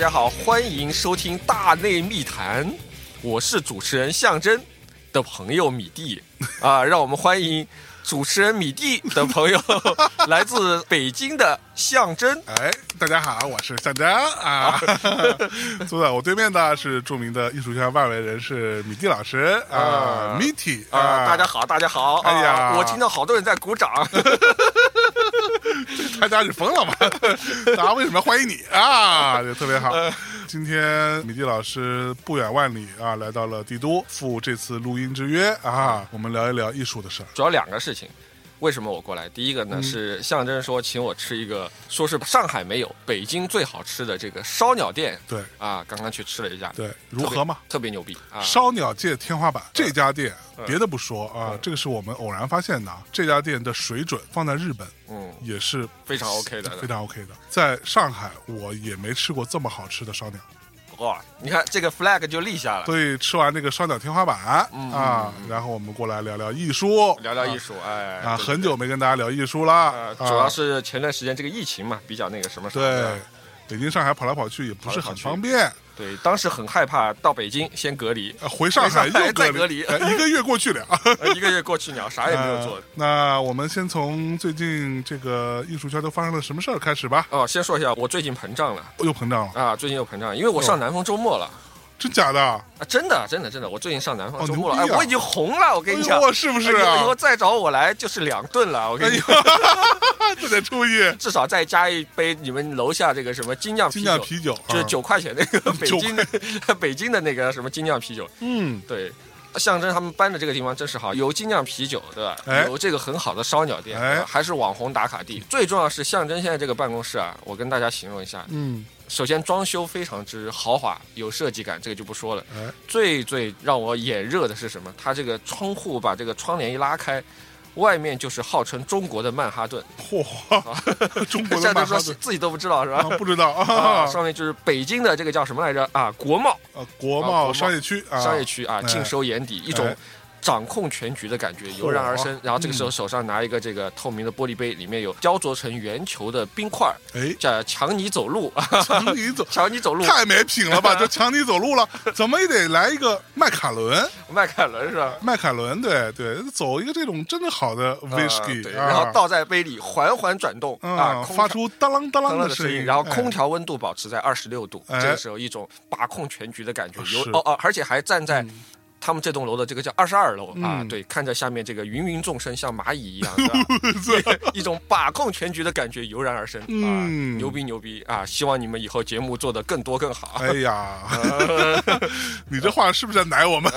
大家好，欢迎收听《大内密谈》，我是主持人象征的朋友米蒂啊，让我们欢迎主持人米蒂的朋友，来自北京的象征。哎，大家好，我是象征啊。坐在我对面的是著名的艺术圈外围人士米蒂老师啊，米蒂啊，大家好，大家好。哎呀，我听到好多人在鼓掌。大家是疯了吗？大家为什么要欢迎你啊？就特别好。今天米蒂老师不远万里啊，来到了帝都，赴这次录音之约啊，我们聊一聊艺术的事儿。主要两个事情。为什么我过来？第一个呢是象征说请我吃一个，说是上海没有，北京最好吃的这个烧鸟店。对啊，刚刚去吃了一家，对，如何嘛？特别牛逼啊！烧鸟界天花板这家店，别的不说啊，这个是我们偶然发现的。这家店的水准放在日本，嗯，也是非常 OK 的，非常 OK 的。在上海，我也没吃过这么好吃的烧鸟。哇，你看这个 flag 就立下了。所以吃完这个双脚天花板啊，然后我们过来聊聊艺术，聊聊艺术。哎，啊，很久没跟大家聊艺术了。主要是前段时间这个疫情嘛，比较那个什么。对，北京、上海跑来跑去也不是很方便。对，当时很害怕到北京先隔离，回上海又隔离，一个月过去了，一个月过去了，啥也没有做。那我们先从最近这个艺术圈都发生了什么事儿开始吧。哦，先说一下，我最近膨胀了，又膨胀了啊！最近又膨胀，因为我上南方周末了。真假的啊？真的，真的，真的！我最近上南方周末了，哎，我已经红了，我跟你讲，是不是啊？以后再找我来就是两顿了，我跟你说，这 得注意，至少再加一杯你们楼下这个什么精酿精酿啤酒，就是九块钱那个北京的 北京的那个什么精酿啤酒。嗯，对，象征他们搬的这个地方真是好，有精酿啤酒，对吧？有这个很好的烧鸟店，还是网红打卡地。最重要是象征现在这个办公室啊，我跟大家形容一下，嗯。首先装修非常之豪华，有设计感，这个就不说了。最最让我眼热的是什么？它这个窗户把这个窗帘一拉开，外面就是号称中国的曼哈顿。嚯！中国的曼哈顿自己都不知道是吧？不知道 啊。上面就是北京的这个叫什么来着啊？国贸。呃，国贸商业区。商业区啊，尽收眼底，一种。掌控全局的感觉油然而生，然后这个时候手上拿一个这个透明的玻璃杯，里面有雕琢成圆球的冰块哎，叫强尼走路，强尼走，强尼走路，太没品了吧？就强尼走路了，怎么也得来一个迈凯伦，迈凯伦是吧？迈凯伦，对对，走一个这种真的好的 whisky，然后倒在杯里，缓缓转动啊，发出当啷当啷的声音，然后空调温度保持在二十六度，这个时候一种把控全局的感觉，有哦哦，而且还站在。他们这栋楼的这个叫二十二楼啊，对，看着下面这个芸芸众生像蚂蚁一样，一种把控全局的感觉油然而生啊，牛逼牛逼啊！希望你们以后节目做的更多更好。哎呀，你这话是不是在奶我们？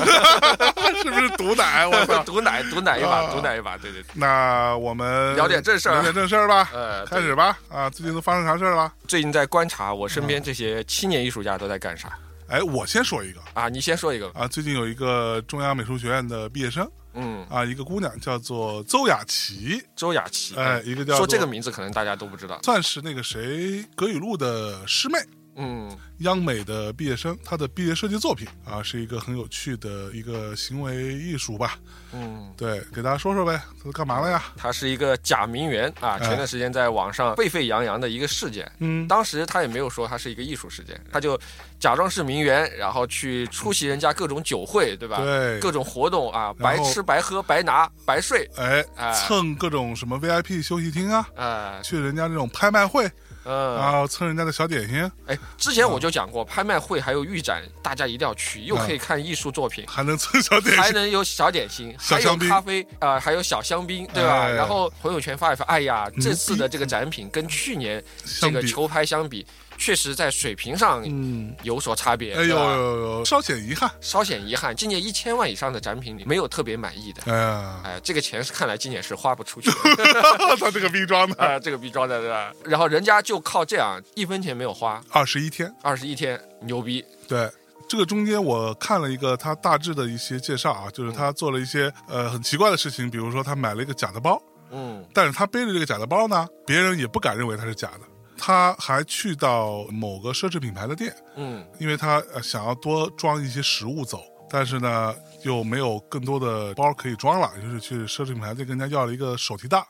是不是毒奶？我操，毒奶毒奶一把，毒奶一把，对对。那我们聊点正事儿，聊点正事儿吧。呃，开始吧。啊，最近都发生啥事儿了？最近在观察我身边这些青年艺术家都在干啥。哎，我先说一个啊，你先说一个啊。最近有一个中央美术学院的毕业生，嗯啊，一个姑娘叫做邹雅琪，邹雅琪，哎，一个叫说这个名字可能大家都不知道，算是那个谁葛雨露的师妹。嗯，央美的毕业生，他的毕业设计作品啊，是一个很有趣的一个行为艺术吧。嗯，对，给大家说说呗，他干嘛了呀？他是一个假名媛啊，前段时间在网上沸沸扬扬的一个事件。嗯，当时他也没有说他是一个艺术事件，他就假装是名媛，然后去出席人家各种酒会，对吧？对，各种活动啊，白吃白喝白拿白睡，哎，蹭各种什么 VIP 休息厅啊，哎，去人家那种拍卖会。嗯，然后蹭人家的小点心。哎，之前我就讲过，拍卖会还有预展，大家一定要去，又可以看艺术作品，还能蹭小点心，还能有小点心，还有咖啡啊，还有小香槟，对吧？然后朋友圈发一发，哎呀，这次的这个展品跟去年这个球拍相比。确实在水平上嗯有所差别，哎呦呦呦，稍显遗憾，稍显遗憾。今年一千万以上的展品里，没有特别满意的。哎呀，哎，这个钱是看来今年是花不出去。他这个逼装的，啊，这个逼装的对吧？然后人家就靠这样一分钱没有花，二十一天，二十一天，牛逼。对，这个中间我看了一个他大致的一些介绍啊，就是他做了一些呃很奇怪的事情，比如说他买了一个假的包，嗯，但是他背着这个假的包呢，别人也不敢认为他是假的。他还去到某个奢侈品牌的店，嗯，因为他想要多装一些食物走，但是呢又没有更多的包可以装了，就是去奢侈品牌店跟人家要了一个手提袋，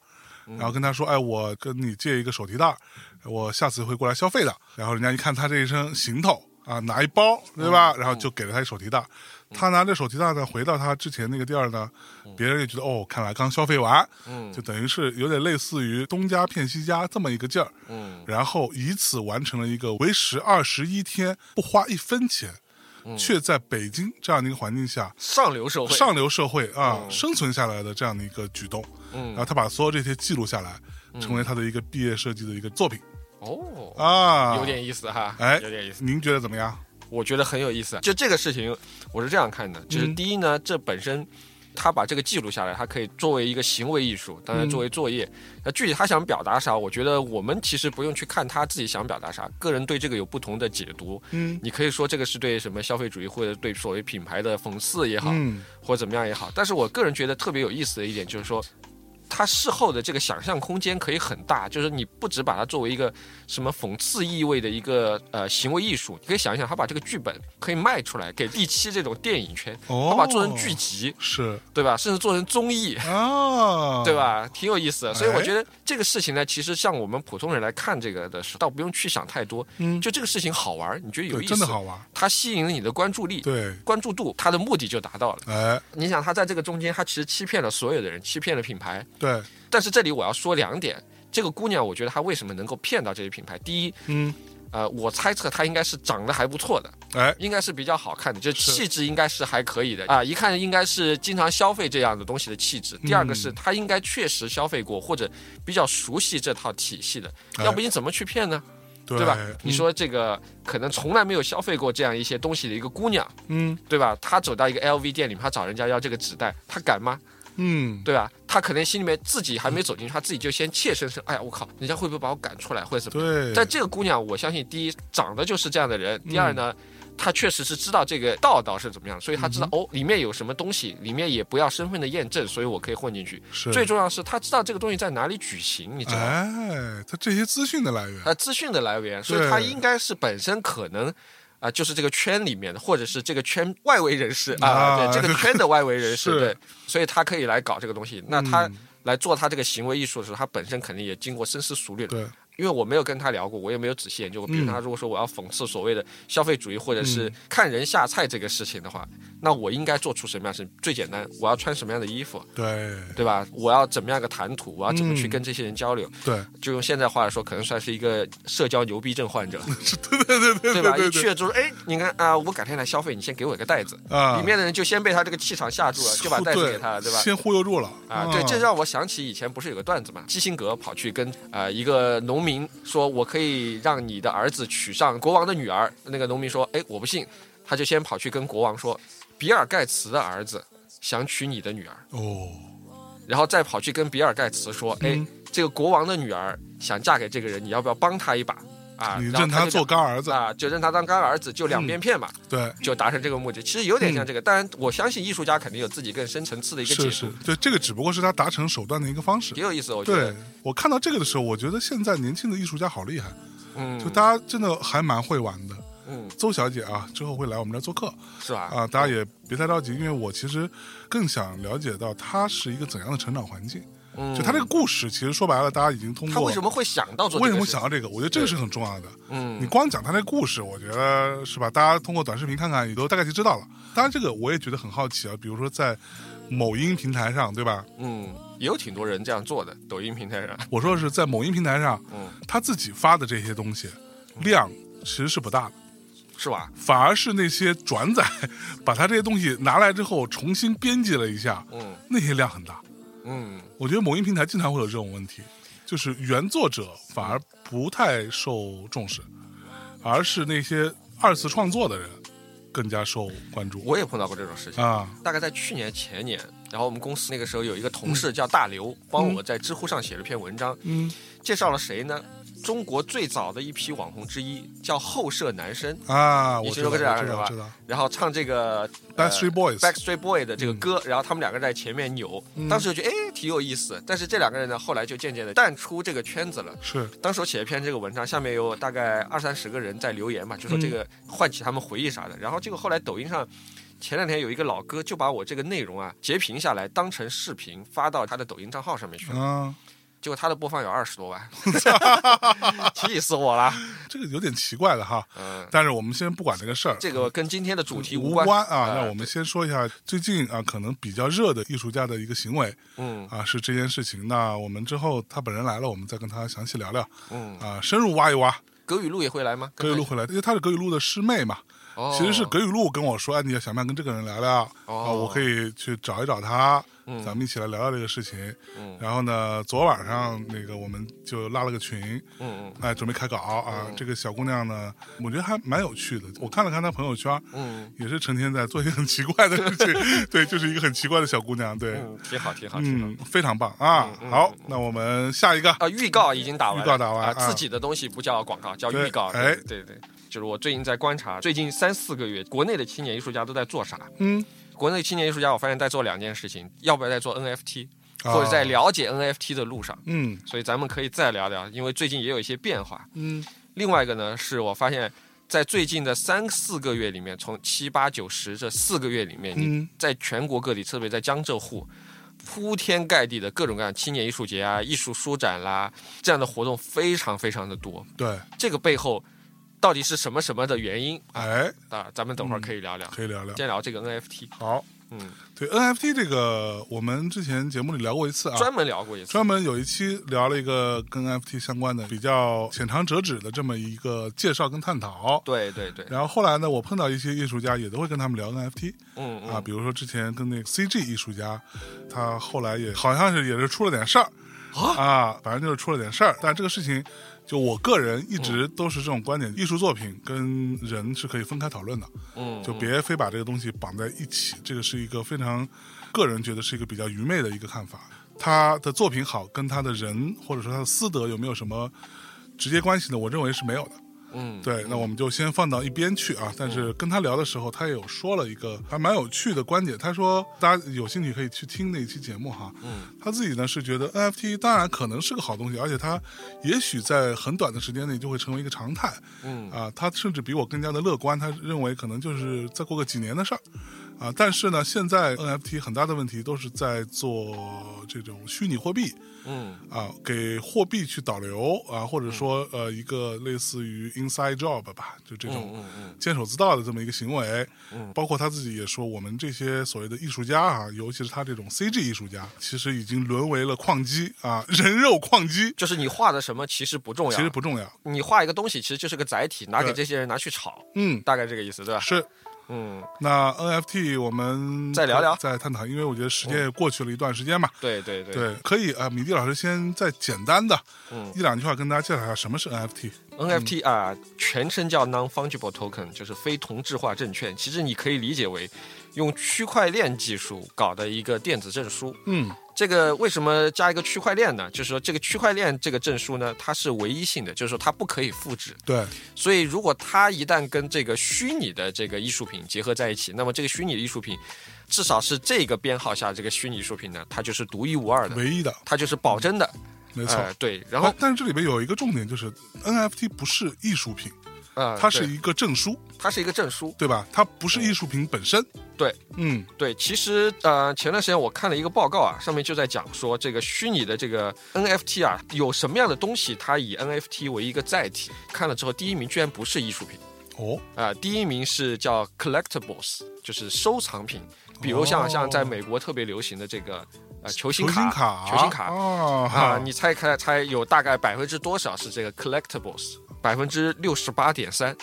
然后跟他说：“哎，我跟你借一个手提袋，我下次会过来消费的。”然后人家一看他这一身行头啊，拿一包，对吧？然后就给了他一手提袋。他拿着手提袋呢，回到他之前那个店儿呢，别人也觉得哦，看来刚消费完，嗯，就等于是有点类似于东家骗西家这么一个劲儿，嗯，然后以此完成了一个为时二十一天不花一分钱，却在北京这样的一个环境下上流社会上流社会啊生存下来的这样的一个举动，嗯，然后他把所有这些记录下来，成为他的一个毕业设计的一个作品，哦啊，有点意思哈，哎，有点意思，您觉得怎么样？我觉得很有意思，就这个事情，我是这样看的，就是第一呢，这本身他把这个记录下来，他可以作为一个行为艺术，当然作为作业。那具体他想表达啥，我觉得我们其实不用去看他自己想表达啥，个人对这个有不同的解读。嗯，你可以说这个是对什么消费主义或者对所谓品牌的讽刺也好，或者怎么样也好。但是我个人觉得特别有意思的一点就是说。他事后的这个想象空间可以很大，就是你不只把它作为一个什么讽刺意味的一个呃行为艺术，你可以想一想，他把这个剧本可以卖出来给第七这种电影圈，他把做成剧集，是对吧？甚至做成综艺啊，对吧？挺有意思的。所以我觉得这个事情呢，其实像我们普通人来看这个的时候，倒不用去想太多，嗯，就这个事情好玩，你觉得有意思，真的好玩，它吸引了你的关注力，对，关注度，它的目的就达到了。哎，你想他在这个中间，他其实欺骗了所有的人，欺骗了品牌。对，但是这里我要说两点，这个姑娘，我觉得她为什么能够骗到这些品牌？第一，嗯，呃，我猜测她应该是长得还不错的，哎，应该是比较好看的，就气质应该是还可以的啊，一看应该是经常消费这样的东西的气质。第二个是她应该确实消费过或者比较熟悉这套体系的，要不你怎么去骗呢？对吧？你说这个可能从来没有消费过这样一些东西的一个姑娘，嗯，对吧？她走到一个 LV 店里面，她找人家要这个纸袋，她敢吗？嗯，对吧？他可能心里面自己还没走进去，他自己就先怯生生，哎呀，我靠，人家会不会把我赶出来，或者怎么？对。但这个姑娘，我相信，第一长得就是这样的人，第二呢，她确实是知道这个道道是怎么样，所以她知道哦，里面有什么东西，里面也不要身份的验证，所以我可以混进去。是。最重要是她知道这个东西在哪里举行，你知道吗？哎，他这些资讯的来源。啊，资讯的来源，所以他应该是本身可能。啊，就是这个圈里面的，或者是这个圈外围人士啊，对这个圈的外围人士，对，所以他可以来搞这个东西。那他来做他这个行为艺术的时候，他本身肯定也经过深思熟虑的。因为我没有跟他聊过，我也没有仔细研究过。比如他如果说我要讽刺所谓的消费主义，或者是看人下菜这个事情的话，那我应该做出什么样是最简单？我要穿什么样的衣服？对对吧？我要怎么样一个谈吐？我要怎么去跟这些人交流？对，就用现在话来说，可能算是一个社交牛逼症患者。对对对对，对吧？一去了之后，哎，你看啊，我改天来消费，你先给我一个袋子啊。里面的人就先被他这个气场吓住了，就把袋子给他了，对吧？先忽悠住了啊。对，这让我想起以前不是有个段子嘛？基辛格跑去跟啊一个农民说，我。可以让你的儿子娶上国王的女儿。那个农民说：“哎，我不信。”他就先跑去跟国王说：“比尔盖茨的儿子想娶你的女儿。”哦，然后再跑去跟比尔盖茨说：“哎，这个国王的女儿想嫁给这个人，你要不要帮他一把？”啊，你认他做干儿子啊，就认他当干儿子，就两边骗嘛。对，就达成这个目的。其实有点像这个，当然我相信艺术家肯定有自己更深层次的一个解释。对，这个只不过是他达成手段的一个方式。挺有意思，我觉得。对我看到这个的时候，我觉得现在年轻的艺术家好厉害。嗯，就大家真的还蛮会玩的。嗯，邹小姐啊，之后会来我们这做客，是吧？啊，大家也别太着急，因为我其实更想了解到她是一个怎样的成长环境。嗯就她这个故事，其实说白了，大家已经通过。他为什么会想到做？为什么想到这个？我觉得这个是很重要的。嗯，你光讲她那个故事，我觉得是吧？大家通过短视频看看，也都大概就知道了。当然，这个我也觉得很好奇啊。比如说在某音平台上，对吧？嗯，也有挺多人这样做的。抖音平台上，我说的是在某音平台上，嗯，他自己发的这些东西量其实是不大的，是吧？反而是那些转载把他这些东西拿来之后重新编辑了一下，嗯，那些量很大。嗯，我觉得某音平台经常会有这种问题，就是原作者反而不太受重视，而是那些二次创作的人更加受关注。我也碰到过这种事情啊，大概在去年前年，然后我们公司那个时候有一个同事叫大刘，帮我在知乎上写了篇文章，嗯，介绍了谁呢？中国最早的一批网红之一叫后舍男生啊，你听说过这两个人吧？然后唱这个 Backstreet Boys Backstreet Boy 的这个歌，然后他们两个在前面扭，当时就觉得哎挺有意思。但是这两个人呢，后来就渐渐的淡出这个圈子了。是，当时我写一篇这个文章，下面有大概二三十个人在留言嘛，就说这个唤起他们回忆啥的。然后结果后来抖音上前两天有一个老哥就把我这个内容啊截屏下来，当成视频发到他的抖音账号上面去了。结果它的播放有二十多万，气死我了！这个有点奇怪的哈。嗯，但是我们先不管这个事儿，这个跟今天的主题无关啊。那我们先说一下最近啊，可能比较热的艺术家的一个行为。嗯，啊，是这件事情。那我们之后他本人来了，我们再跟他详细聊聊。嗯，啊，深入挖一挖。葛雨露也会来吗？葛雨露会来，因为她是葛雨露的师妹嘛。其实是葛雨露跟我说，哎你要想不想跟这个人聊聊？啊，我可以去找一找他。咱们一起来聊聊这个事情。嗯，然后呢，昨晚上那个我们就拉了个群。嗯嗯，哎，准备开稿啊。这个小姑娘呢，我觉得还蛮有趣的。我看了看她朋友圈，嗯，也是成天在做一些很奇怪的事情。对，就是一个很奇怪的小姑娘。对，挺好，挺好，挺好，非常棒啊。好，那我们下一个啊，预告已经打完，预告打完，自己的东西不叫广告，叫预告。哎，对对，就是我最近在观察，最近三四个月，国内的青年艺术家都在做啥？嗯。国内青年艺术家，我发现在做两件事情，要不要在做 NFT，或者在了解 NFT 的路上，嗯，所以咱们可以再聊聊，因为最近也有一些变化，嗯。另外一个呢，是我发现，在最近的三四个月里面，从七八九十这四个月里面，你在全国各地，特别在江浙沪，铺天盖地的各种各样青年艺术节啊、艺术书展啦，这样的活动非常非常的多。对，这个背后。到底是什么什么的原因？哎，啊，咱们等会儿可以聊聊，可以聊聊，先聊这个 NFT。好，嗯，对 NFT 这个，我们之前节目里聊过一次啊，专门聊过一次，专门有一期聊了一个跟 NFT 相关的比较浅尝辄止的这么一个介绍跟探讨。对对对。然后后来呢，我碰到一些艺术家，也都会跟他们聊 NFT。嗯嗯。啊，比如说之前跟那个 CG 艺术家，他后来也好像是也是出了点事儿啊，反正就是出了点事儿，但这个事情。就我个人一直都是这种观点，艺术作品跟人是可以分开讨论的，嗯，就别非把这个东西绑在一起，这个是一个非常个人觉得是一个比较愚昧的一个看法。他的作品好，跟他的人或者说他的私德有没有什么直接关系呢？我认为是没有的。嗯，对，那我们就先放到一边去啊。但是跟他聊的时候，他也有说了一个还蛮有趣的观点。他说，大家有兴趣可以去听那一期节目哈。嗯，他自己呢是觉得 NFT 当然可能是个好东西，而且它也许在很短的时间内就会成为一个常态。嗯，啊，他甚至比我更加的乐观，他认为可能就是再过个几年的事儿。啊，但是呢，现在 NFT 很大的问题都是在做这种虚拟货币，嗯，啊，给货币去导流啊，或者说呃，一个类似于 inside job 吧，就这种监守自盗的这么一个行为。嗯，包括他自己也说，我们这些所谓的艺术家啊，尤其是他这种 CG 艺术家，其实已经沦为了矿机啊，人肉矿机。就是你画的什么其实不重要，其实不重要。你画一个东西，其实就是个载体，拿给这些人拿去炒。嗯，大概这个意思，对吧？是。嗯，那 NFT 我们再聊聊，再探讨，因为我觉得时间也过去了一段时间嘛。对对对，可以啊，米蒂老师先再简单的嗯一两句话跟大家介绍一下什么是 NFT。NFT 啊，全称叫 Non-Fungible Token，就是非同质化证券。其实你可以理解为用区块链技术搞的一个电子证书。嗯。这个为什么加一个区块链呢？就是说，这个区块链这个证书呢，它是唯一性的，就是说它不可以复制。对。所以，如果它一旦跟这个虚拟的这个艺术品结合在一起，那么这个虚拟的艺术品，至少是这个编号下这个虚拟艺术品呢，它就是独一无二的，唯一的，它就是保真的。没错。对。然后，但是这里边有一个重点，就是 NFT 不是艺术品。啊，它是一个证书，它是一个证书，对吧？它不是艺术品本身。对，嗯，对。其实，呃，前段时间我看了一个报告啊，上面就在讲说，这个虚拟的这个 NFT 啊，有什么样的东西，它以 NFT 为一个载体。看了之后，第一名居然不是艺术品，哦，啊，第一名是叫 collectibles，就是收藏品。比如像像在美国特别流行的这个呃球星卡，球星卡啊，你猜猜猜，有大概百分之多少是这个 collectibles？百分之六十八点三，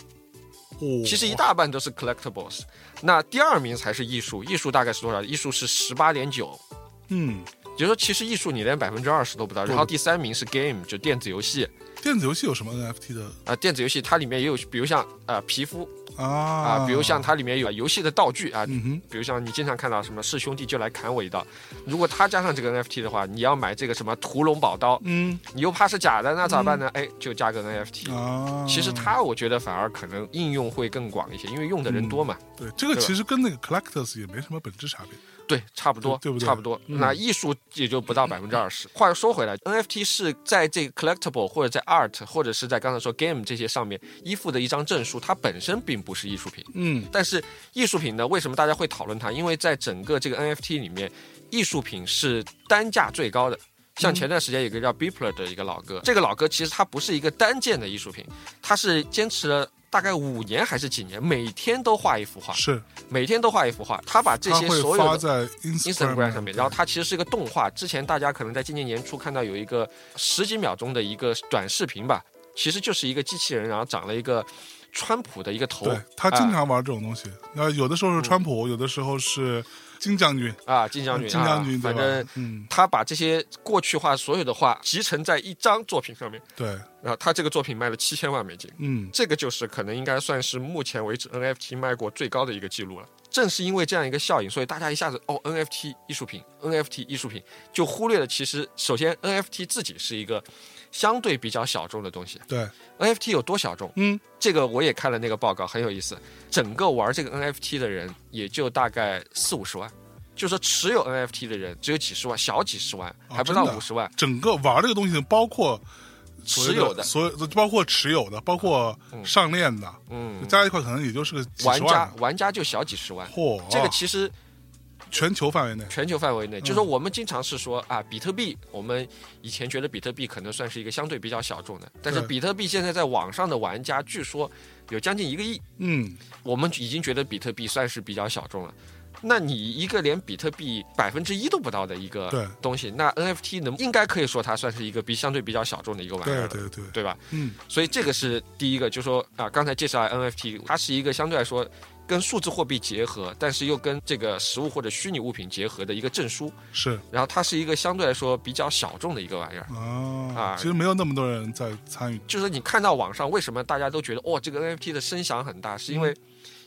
其实一大半都是 collectibles，那第二名才是艺术，艺术大概是多少？艺术是十八点九，嗯，就说其实艺术你连百分之二十都不到。然后第三名是 game，就电子游戏。电子游戏有什么 NFT 的？啊，电子游戏它里面也有，比如像呃皮肤。啊比如像它里面有游戏的道具啊，比如像你经常看到什么是兄弟就来砍我一刀，如果他加上这个 NFT 的话，你要买这个什么屠龙宝刀，嗯，你又怕是假的，那咋办呢？哎，就加个 NFT。啊，其实它我觉得反而可能应用会更广一些，因为用的人多嘛。对，这个其实跟那个 Collectors 也没什么本质差别。对，差不多，对不对？差不多。那艺术也就不到百分之二十。话又说回来，NFT 是在这个 collectible 或者在 art 或者是在刚才说 game 这些上面依附的一张证书，它本身并不是艺术品。嗯。但是艺术品呢，为什么大家会讨论它？因为在整个这个 NFT 里面，艺术品是单价最高的。像前段时间有个叫 Bipler 的一个老哥，这个老哥其实他不是一个单件的艺术品，他是坚持了大概五年还是几年，每天都画一幅画，是每天都画一幅画。他把这些所有在 Instagram 上面，然后他其实是一个动画。之前大家可能在今年年初看到有一个十几秒钟的一个短视频吧，其实就是一个机器人，然后长了一个。川普的一个头，对他经常玩这种东西。那有的时候是川普，有的时候是金将军啊，金将军，金将军，反正他把这些过去画所有的画集成在一张作品上面。对，然后他这个作品卖了七千万美金，嗯，这个就是可能应该算是目前为止 NFT 卖过最高的一个记录了。正是因为这样一个效应，所以大家一下子哦，NFT 艺术品，NFT 艺术品，就忽略了其实首先 NFT 自己是一个。相对比较小众的东西，对 NFT 有多小众？嗯，这个我也看了那个报告，很有意思。整个玩这个 NFT 的人也就大概四五十万，就说持有 NFT 的人只有几十万，小几十万，还不到五十万。整个玩这个东西包括持有的，所有包括持有的，包括上链的，嗯，加一块可能也就是个玩家，玩家就小几十万。嚯，这个其实。全球范围内，全球范围内，就是说我们经常是说啊，比特币，我们以前觉得比特币可能算是一个相对比较小众的，但是比特币现在在网上的玩家据说有将近一个亿，嗯，我们已经觉得比特币算是比较小众了。那你一个连比特币百分之一都不到的一个东西，那 NFT 能应该可以说它算是一个比相对比较小众的一个玩意儿，对对对，对吧？嗯，所以这个是第一个，就说啊，刚才介绍 NFT，它是一个相对来说。跟数字货币结合，但是又跟这个实物或者虚拟物品结合的一个证书是，然后它是一个相对来说比较小众的一个玩意儿啊啊，其实没有那么多人在参与。就是你看到网上为什么大家都觉得哦，这个 NFT 的声响很大，是因为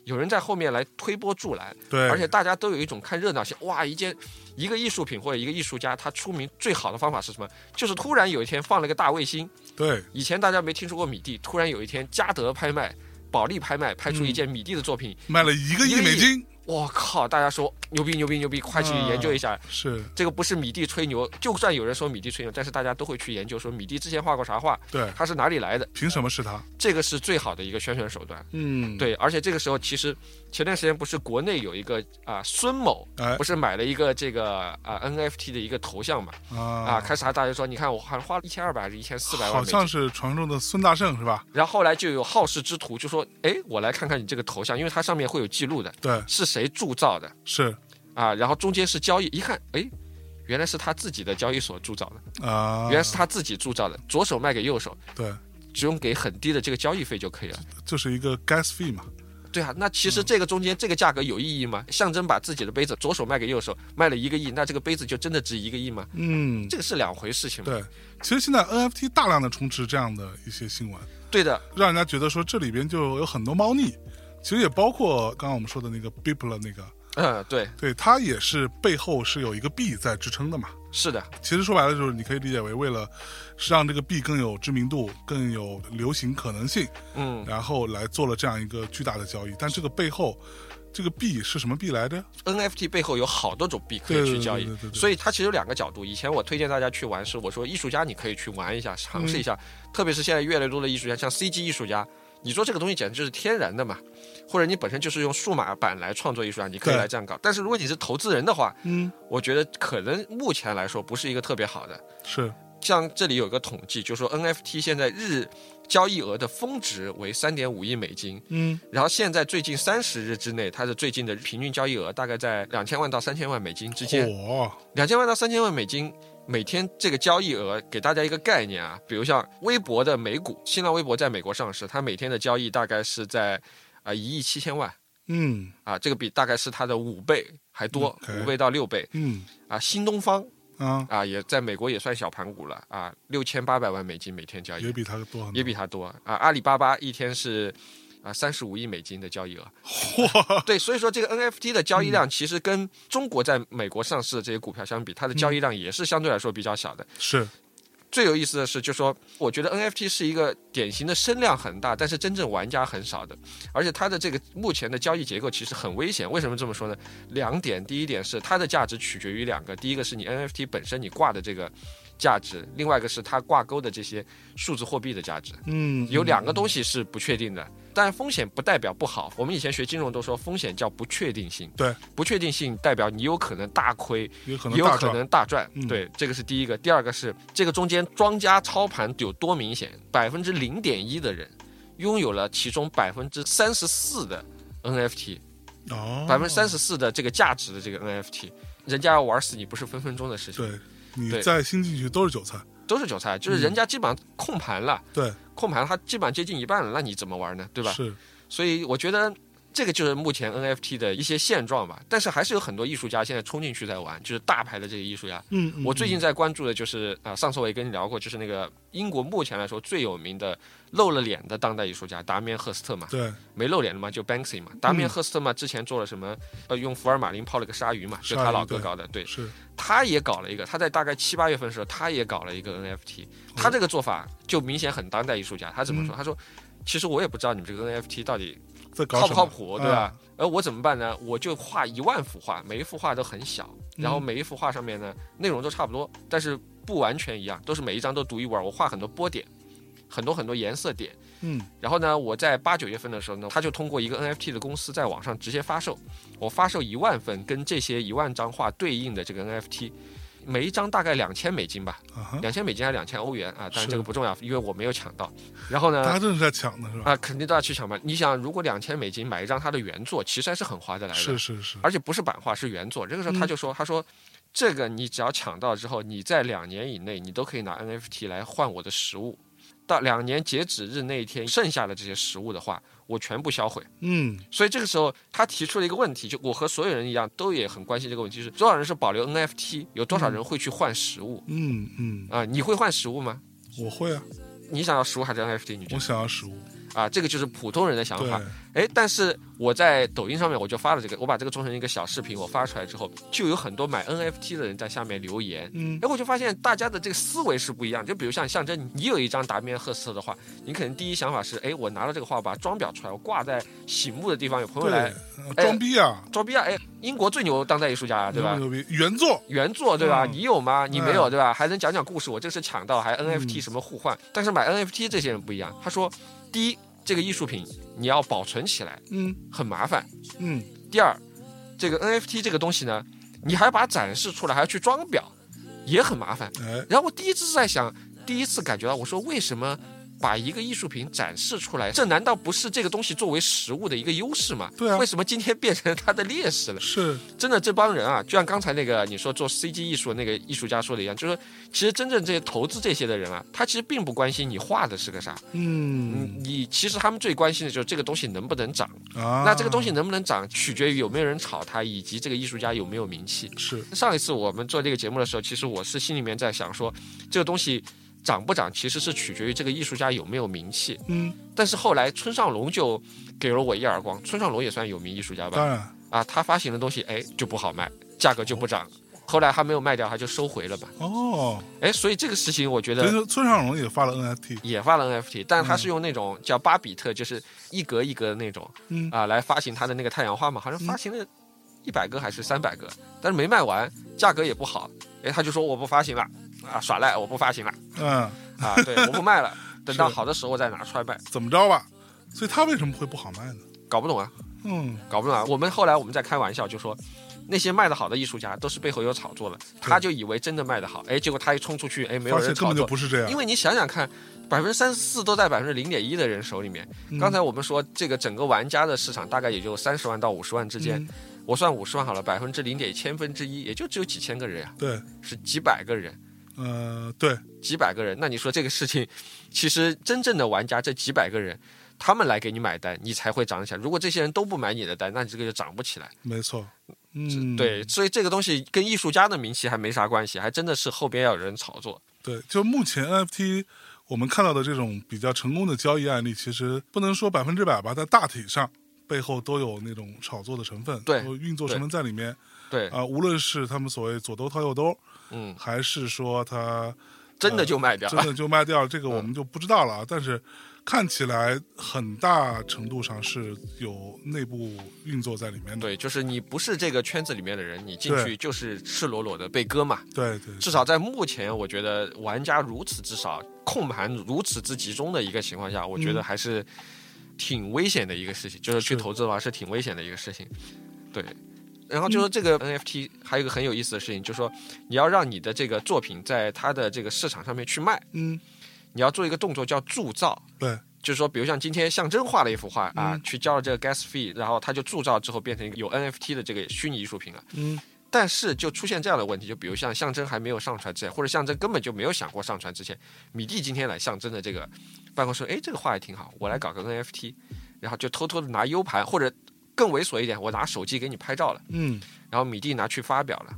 有人在后面来推波助澜，对，而且大家都有一种看热闹性。哇，一件一个艺术品或者一个艺术家他出名最好的方法是什么？就是突然有一天放了个大卫星，对，以前大家没听说过米蒂，突然有一天嘉德拍卖。保利拍卖拍出一件米蒂的作品，卖了一个亿美金。我靠！大家说牛逼牛逼牛逼，快去研究一下。是这个不是米蒂吹牛，就算有人说米蒂吹牛，但是大家都会去研究，说米蒂之前画过啥画？对，他是哪里来的？凭什么是他？这个是最好的一个宣传手段。嗯，对，而且这个时候其实前段时间不是国内有一个啊孙某，不是买了一个这个啊 NFT 的一个头像嘛？啊，开始还大家说，你看我好像花了一千二百还是一千四百万？好像是传说中的孙大圣是吧？然后后来就有好事之徒就说，哎，我来看看你这个头像，因为它上面会有记录的，对，是谁铸造的？是，啊，然后中间是交易，一看，哎，原来是他自己的交易所铸造的啊，原来是他自己铸造的，左手卖给右手，对，只用给很低的这个交易费就可以了，就是一个 gas fee 嘛，对啊，那其实这个中间这个价格有意义吗？象征把自己的杯子左手卖给右手，卖了一个亿，那这个杯子就真的值一个亿吗？嗯，这个是两回事情。对，其实现在 NFT 大量的充斥这样的一些新闻，对的，让人家觉得说这里边就有很多猫腻，其实也包括刚刚我们说的那个 Bipler 那个。嗯，对，对，它也是背后是有一个币在支撑的嘛。是的，其实说白了就是你可以理解为为了让这个币更有知名度、更有流行可能性，嗯，然后来做了这样一个巨大的交易。但这个背后，这个币是什么币来着？NFT 背后有好多种币可以去交易，所以它其实有两个角度。以前我推荐大家去玩是我说艺术家你可以去玩一下，尝试一下，特别是现在越来越多的艺术家，像 CG 艺术家。你说这个东西简直就是天然的嘛，或者你本身就是用数码版来创作艺术啊，你可以来这样搞。但是如果你是投资人的话，嗯，我觉得可能目前来说不是一个特别好的。是，像这里有个统计，就说 NFT 现在日交易额的峰值为三点五亿美金，嗯，然后现在最近三十日之内，它的最近的平均交易额大概在两千万到三千万美金之间。哇，两千万到三千万美金。每天这个交易额给大家一个概念啊，比如像微博的美股，新浪微博在美国上市，它每天的交易大概是在啊一亿七千万，嗯，啊这个比大概是它的五倍还多，五倍到六倍，嗯，啊新东方啊。啊也在美国也算小盘股了啊六千八百万美金每天交易，也比它多，也比它多。啊阿里巴巴一天是。啊，三十五亿美金的交易额，哇！对，所以说这个 NFT 的交易量其实跟中国在美国上市的这些股票相比，它的交易量也是相对来说比较小的。是，最有意思的是，就说我觉得 NFT 是一个典型的声量很大，但是真正玩家很少的，而且它的这个目前的交易结构其实很危险。为什么这么说呢？两点，第一点是它的价值取决于两个，第一个是你 NFT 本身你挂的这个。价值，另外一个是它挂钩的这些数字货币的价值，嗯，有两个东西是不确定的，但风险不代表不好。我们以前学金融都说，风险叫不确定性。对，不确定性代表你有可能大亏，有可能有可能大赚。对，这个是第一个。第二个是这个中间庄家操盘有多明显？百分之零点一的人拥有了其中百分之三十四的 NFT，哦，百分之三十四的这个价值的这个 NFT，人家要玩死你不是分分钟的事情。对，你再新进去都是韭菜。都是韭菜，就是人家基本上控盘了，对，控盘他基本上接近一半了，那你怎么玩呢？对吧？是，所以我觉得这个就是目前 NFT 的一些现状吧。但是还是有很多艺术家现在冲进去在玩，就是大牌的这些艺术家。嗯，我最近在关注的就是啊，上次我也跟你聊过，就是那个英国目前来说最有名的。露了脸的当代艺术家达米安·赫斯特嘛，对，没露脸的嘛就 Banksy 嘛。达米安·赫斯特嘛，之前做了什么？呃，用福尔马林泡了个鲨鱼嘛，就他老哥搞的。对，是，他也搞了一个。他在大概七八月份的时候，他也搞了一个 NFT。他这个做法就明显很当代艺术家。他怎么说？他说：“其实我也不知道你们这个 NFT 到底靠不靠谱，对吧？而我怎么办呢？我就画一万幅画，每一幅画都很小，然后每一幅画上面呢内容都差不多，但是不完全一样，都是每一张都独一无二。我画很多波点。”很多很多颜色点，嗯，然后呢，我在八九月份的时候呢，他就通过一个 NFT 的公司在网上直接发售，我发售一万份跟这些一万张画对应的这个 NFT，每一张大概两千美金吧，两千美金还是两千欧元啊？但是这个不重要，因为我没有抢到。然后呢，大家都是在抢的是吧？啊，肯定都要去抢嘛。你想，如果两千美金买一张他的原作，其实还是很划得来的，是是是，而且不是版画，是原作。这个时候他就说，他说这个你只要抢到之后，你在两年以内，你都可以拿 NFT 来换我的实物。到两年截止日那一天，剩下的这些食物的话，我全部销毁。嗯，所以这个时候他提出了一个问题，就我和所有人一样，都也很关心这个问题：是多少人是保留 NFT，有多少人会去换食物？嗯嗯啊，你会换食物吗？我会啊。你想要食物还是 NFT？你我想要食物。啊，这个就是普通人的想法。哎，但是我在抖音上面我就发了这个，我把这个做成一个小视频，我发出来之后，就有很多买 NFT 的人在下面留言。嗯，然后我就发现大家的这个思维是不一样。就比如像象征，你有一张达米安·赫斯特的画，你可能第一想法是，哎，我拿了这个画，把它装裱出来，我挂在醒目的地方，有朋友来装逼啊，装逼啊！哎，英国最牛当代艺术家，对吧？牛逼，原作，原作，对吧？你有吗？你没有，对吧？还能讲讲故事，我这是抢到，还 NFT 什么互换。但是买 NFT 这些人不一样，他说，第一。这个艺术品你要保存起来，嗯，很麻烦，嗯。第二，这个 NFT 这个东西呢，你还要把它展示出来，还要去装裱，也很麻烦。然后我第一次在想，第一次感觉到，我说为什么？把一个艺术品展示出来，这难道不是这个东西作为实物的一个优势吗？对啊，为什么今天变成它的劣势了？是，真的这帮人啊，就像刚才那个你说做 CG 艺术那个艺术家说的一样，就是说，其实真正这些投资这些的人啊，他其实并不关心你画的是个啥，嗯，你其实他们最关心的就是这个东西能不能涨啊？那这个东西能不能涨，取决于有没有人炒它，以及这个艺术家有没有名气。是，上一次我们做这个节目的时候，其实我是心里面在想说，这个东西。涨不涨其实是取决于这个艺术家有没有名气。嗯，但是后来村上隆就给了我一耳光。村上隆也算有名艺术家吧？当然啊，他发行的东西哎就不好卖，价格就不涨。后来他没有卖掉，他就收回了吧。哦，哎，所以这个事情我觉得，村上隆也发了 NFT，也发了 NFT，但是他是用那种叫巴比特，就是一格一格的那种，嗯啊，来发行他的那个太阳花嘛，好像发行了一百个还是三百个，但是没卖完，价格也不好。哎，他就说我不发行了。啊，耍赖！我不发行了。嗯，啊，对，我不卖了，等到好的时候再拿出来卖。怎么着吧？所以他为什么会不好卖呢？搞不懂啊。嗯，搞不懂啊。我们后来我们在开玩笑，就说那些卖的好的艺术家都是背后有炒作的。他就以为真的卖的好，哎，结果他一冲出去，哎，没有人根本就不是这样。因为你想想看，百分之三十四都在百分之零点一的人手里面。刚才我们说这个整个玩家的市场大概也就三十万到五十万之间。我算五十万好了，百分之零点千分之一，也就只有几千个人呀。对，是几百个人。呃，对，几百个人，那你说这个事情，其实真正的玩家这几百个人，他们来给你买单，你才会涨起来。如果这些人都不买你的单，那你这个就涨不起来。没错，嗯，对，所以这个东西跟艺术家的名气还没啥关系，还真的是后边要有人炒作。对，就目前 NFT 我们看到的这种比较成功的交易案例，其实不能说百分之百吧，在大体上背后都有那种炒作的成分，对，运作成分在里面。对啊，无论是他们所谓左兜掏右兜，嗯，还是说他真的就卖掉，真的就卖掉，这个我们就不知道了。但是看起来很大程度上是有内部运作在里面的。对，就是你不是这个圈子里面的人，你进去就是赤裸裸的被割嘛。对对。至少在目前，我觉得玩家如此之少，控盘如此之集中的一个情况下，我觉得还是。挺危险的一个事情，就是去投资的话是挺危险的一个事情。对，然后就说这个 NFT 还有一个很有意思的事情，就是说你要让你的这个作品在它的这个市场上面去卖，嗯，你要做一个动作叫铸造，对，就是说比如像今天象征画了一幅画啊，去交了这个 gas fee，然后它就铸造之后变成一个有 NFT 的这个虚拟艺术品了，嗯。但是就出现这样的问题，就比如像象征还没有上传之前，或者象征根本就没有想过上传之前，米蒂今天来象征的这个办公室，哎，这个画也挺好，我来搞个 NFT，然后就偷偷的拿 U 盘，或者更猥琐一点，我拿手机给你拍照了，嗯，然后米蒂拿去发表了，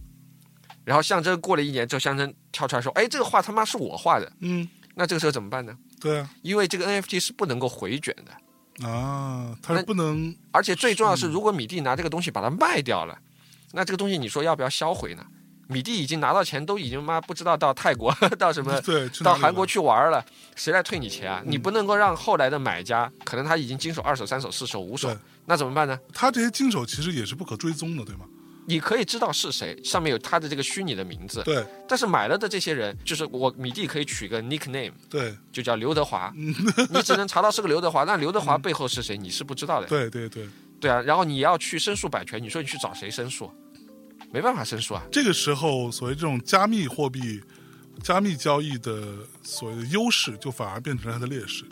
然后象征过了一年之后，象征跳出来说，哎，这个画他妈是我画的，嗯，那这个时候怎么办呢？对啊，因为这个 NFT 是不能够回卷的啊，它是不能，而且最重要是，如果米蒂拿这个东西把它卖掉了。那这个东西你说要不要销毁呢？米蒂已经拿到钱，都已经妈不知道到泰国 到什么，对，到韩国去玩了，谁来退你钱啊？你不能够让后来的买家，可能他已经经手二手、三手、四手、五手，那怎么办呢？他这些经手其实也是不可追踪的，对吗？你可以知道是谁，上面有他的这个虚拟的名字，对。但是买了的这些人，就是我米蒂可以取个 nickname，对，就叫刘德华，你只能查到是个刘德华，那刘德华背后是谁，你是不知道的。对对对，对啊，然后你要去申诉版权，你说你去找谁申诉？没办法申诉啊！这个时候，所谓这种加密货币、加密交易的所谓的优势，就反而变成了它的劣势，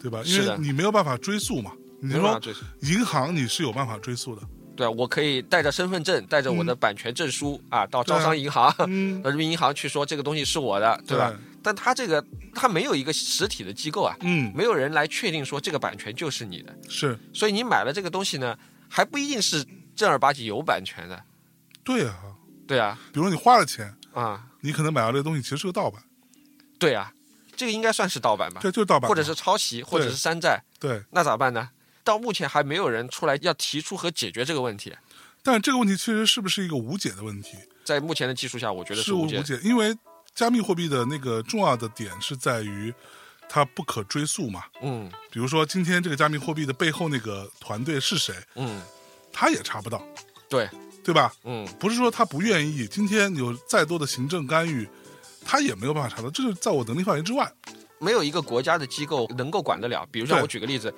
对吧？因为你没有办法追溯嘛。你说银行你是有办法追溯的，对我可以带着身份证，带着我的版权证书啊，到招商银行、人民银行去说这个东西是我的，对吧？但他这个他没有一个实体的机构啊，嗯，没有人来确定说这个版权就是你的，是。所以你买了这个东西呢，还不一定是正儿八经有版权的。对啊，对啊，比如你花了钱啊，你可能买到这个东西其实是个盗版。对啊，这个应该算是盗版吧？对，就是盗版，或者是抄袭，或者是山寨。对，那咋办呢？到目前还没有人出来要提出和解决这个问题。但这个问题其实是不是一个无解的问题？在目前的技术下，我觉得是无解，因为加密货币的那个重要的点是在于它不可追溯嘛。嗯，比如说今天这个加密货币的背后那个团队是谁？嗯，他也查不到。对。对吧？嗯，不是说他不愿意，今天有再多的行政干预，他也没有办法查到，这是在我能力范围之外。没有一个国家的机构能够管得了。比如说，我举个例子，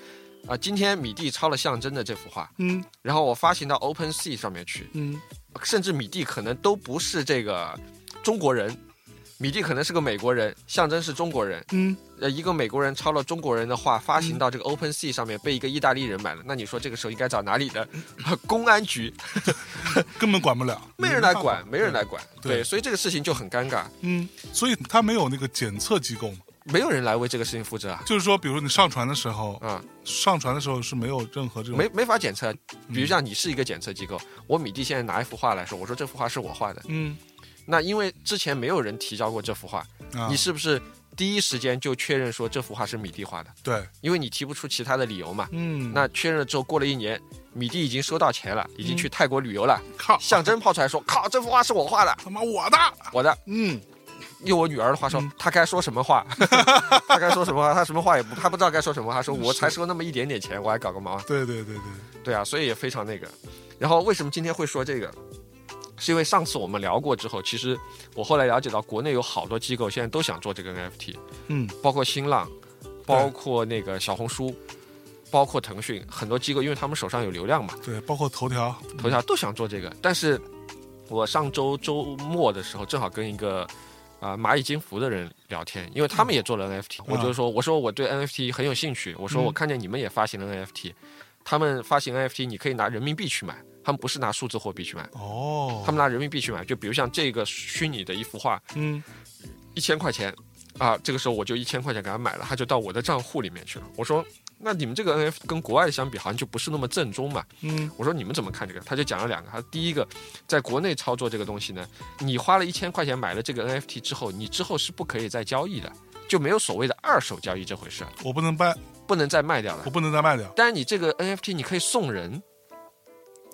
啊，今天米蒂抄了象征的这幅画，嗯，然后我发行到 Open Sea 上面去，嗯，甚至米蒂可能都不是这个中国人。米蒂可能是个美国人，象征是中国人。嗯，呃，一个美国人抄了中国人的话，发行到这个 Open Sea 上面，被一个意大利人买了。那你说这个时候应该找哪里的 公安局？根本管不了，没人来管，没人来管。对，所以这个事情就很尴尬。嗯，所以他没有那个检测机构嘛？没有人来为这个事情负责啊。就是说，比如你上传的时候，啊，上传的时候是没有任何这种没没法检测。比如像你是一个检测机构，我米蒂现在拿一幅画来说，我说这幅画是我画的。嗯。那因为之前没有人提交过这幅画，你是不是第一时间就确认说这幅画是米蒂画的？对，因为你提不出其他的理由嘛。嗯。那确认了之后，过了一年，米蒂已经收到钱了，已经去泰国旅游了。靠！象征抛出来说：“靠，这幅画是我画的，他妈我的，我的。”嗯。用我女儿的话说，他该说什么话？她该说什么话？他什么话也不，她不知道该说什么。他说：“我才收那么一点点钱，我还搞个毛？”对对对对。对啊，所以也非常那个。然后为什么今天会说这个？是因为上次我们聊过之后，其实我后来了解到，国内有好多机构现在都想做这个 NFT，嗯，包括新浪，包括那个小红书，包括腾讯，很多机构，因为他们手上有流量嘛，对，包括头条，头条都想做这个。但是，我上周周末的时候，正好跟一个啊蚂蚁金服的人聊天，因为他们也做了 NFT，我就说，我说我对 NFT 很有兴趣，我说我看见你们也发行了 NFT，他们发行 NFT，你可以拿人民币去买。他们不是拿数字货币去买哦，他们拿人民币去买。就比如像这个虚拟的一幅画，嗯，一千块钱啊，这个时候我就一千块钱给他买了，他就到我的账户里面去了。我说，那你们这个 NFT 跟国外的相比，好像就不是那么正宗嘛。嗯，我说你们怎么看这个？他就讲了两个。他第一个，在国内操作这个东西呢，你花了一千块钱买了这个 NFT 之后，你之后是不可以再交易的，就没有所谓的二手交易这回事。我不能卖，不能再卖掉了。我不能再卖掉。但是你这个 NFT 你可以送人。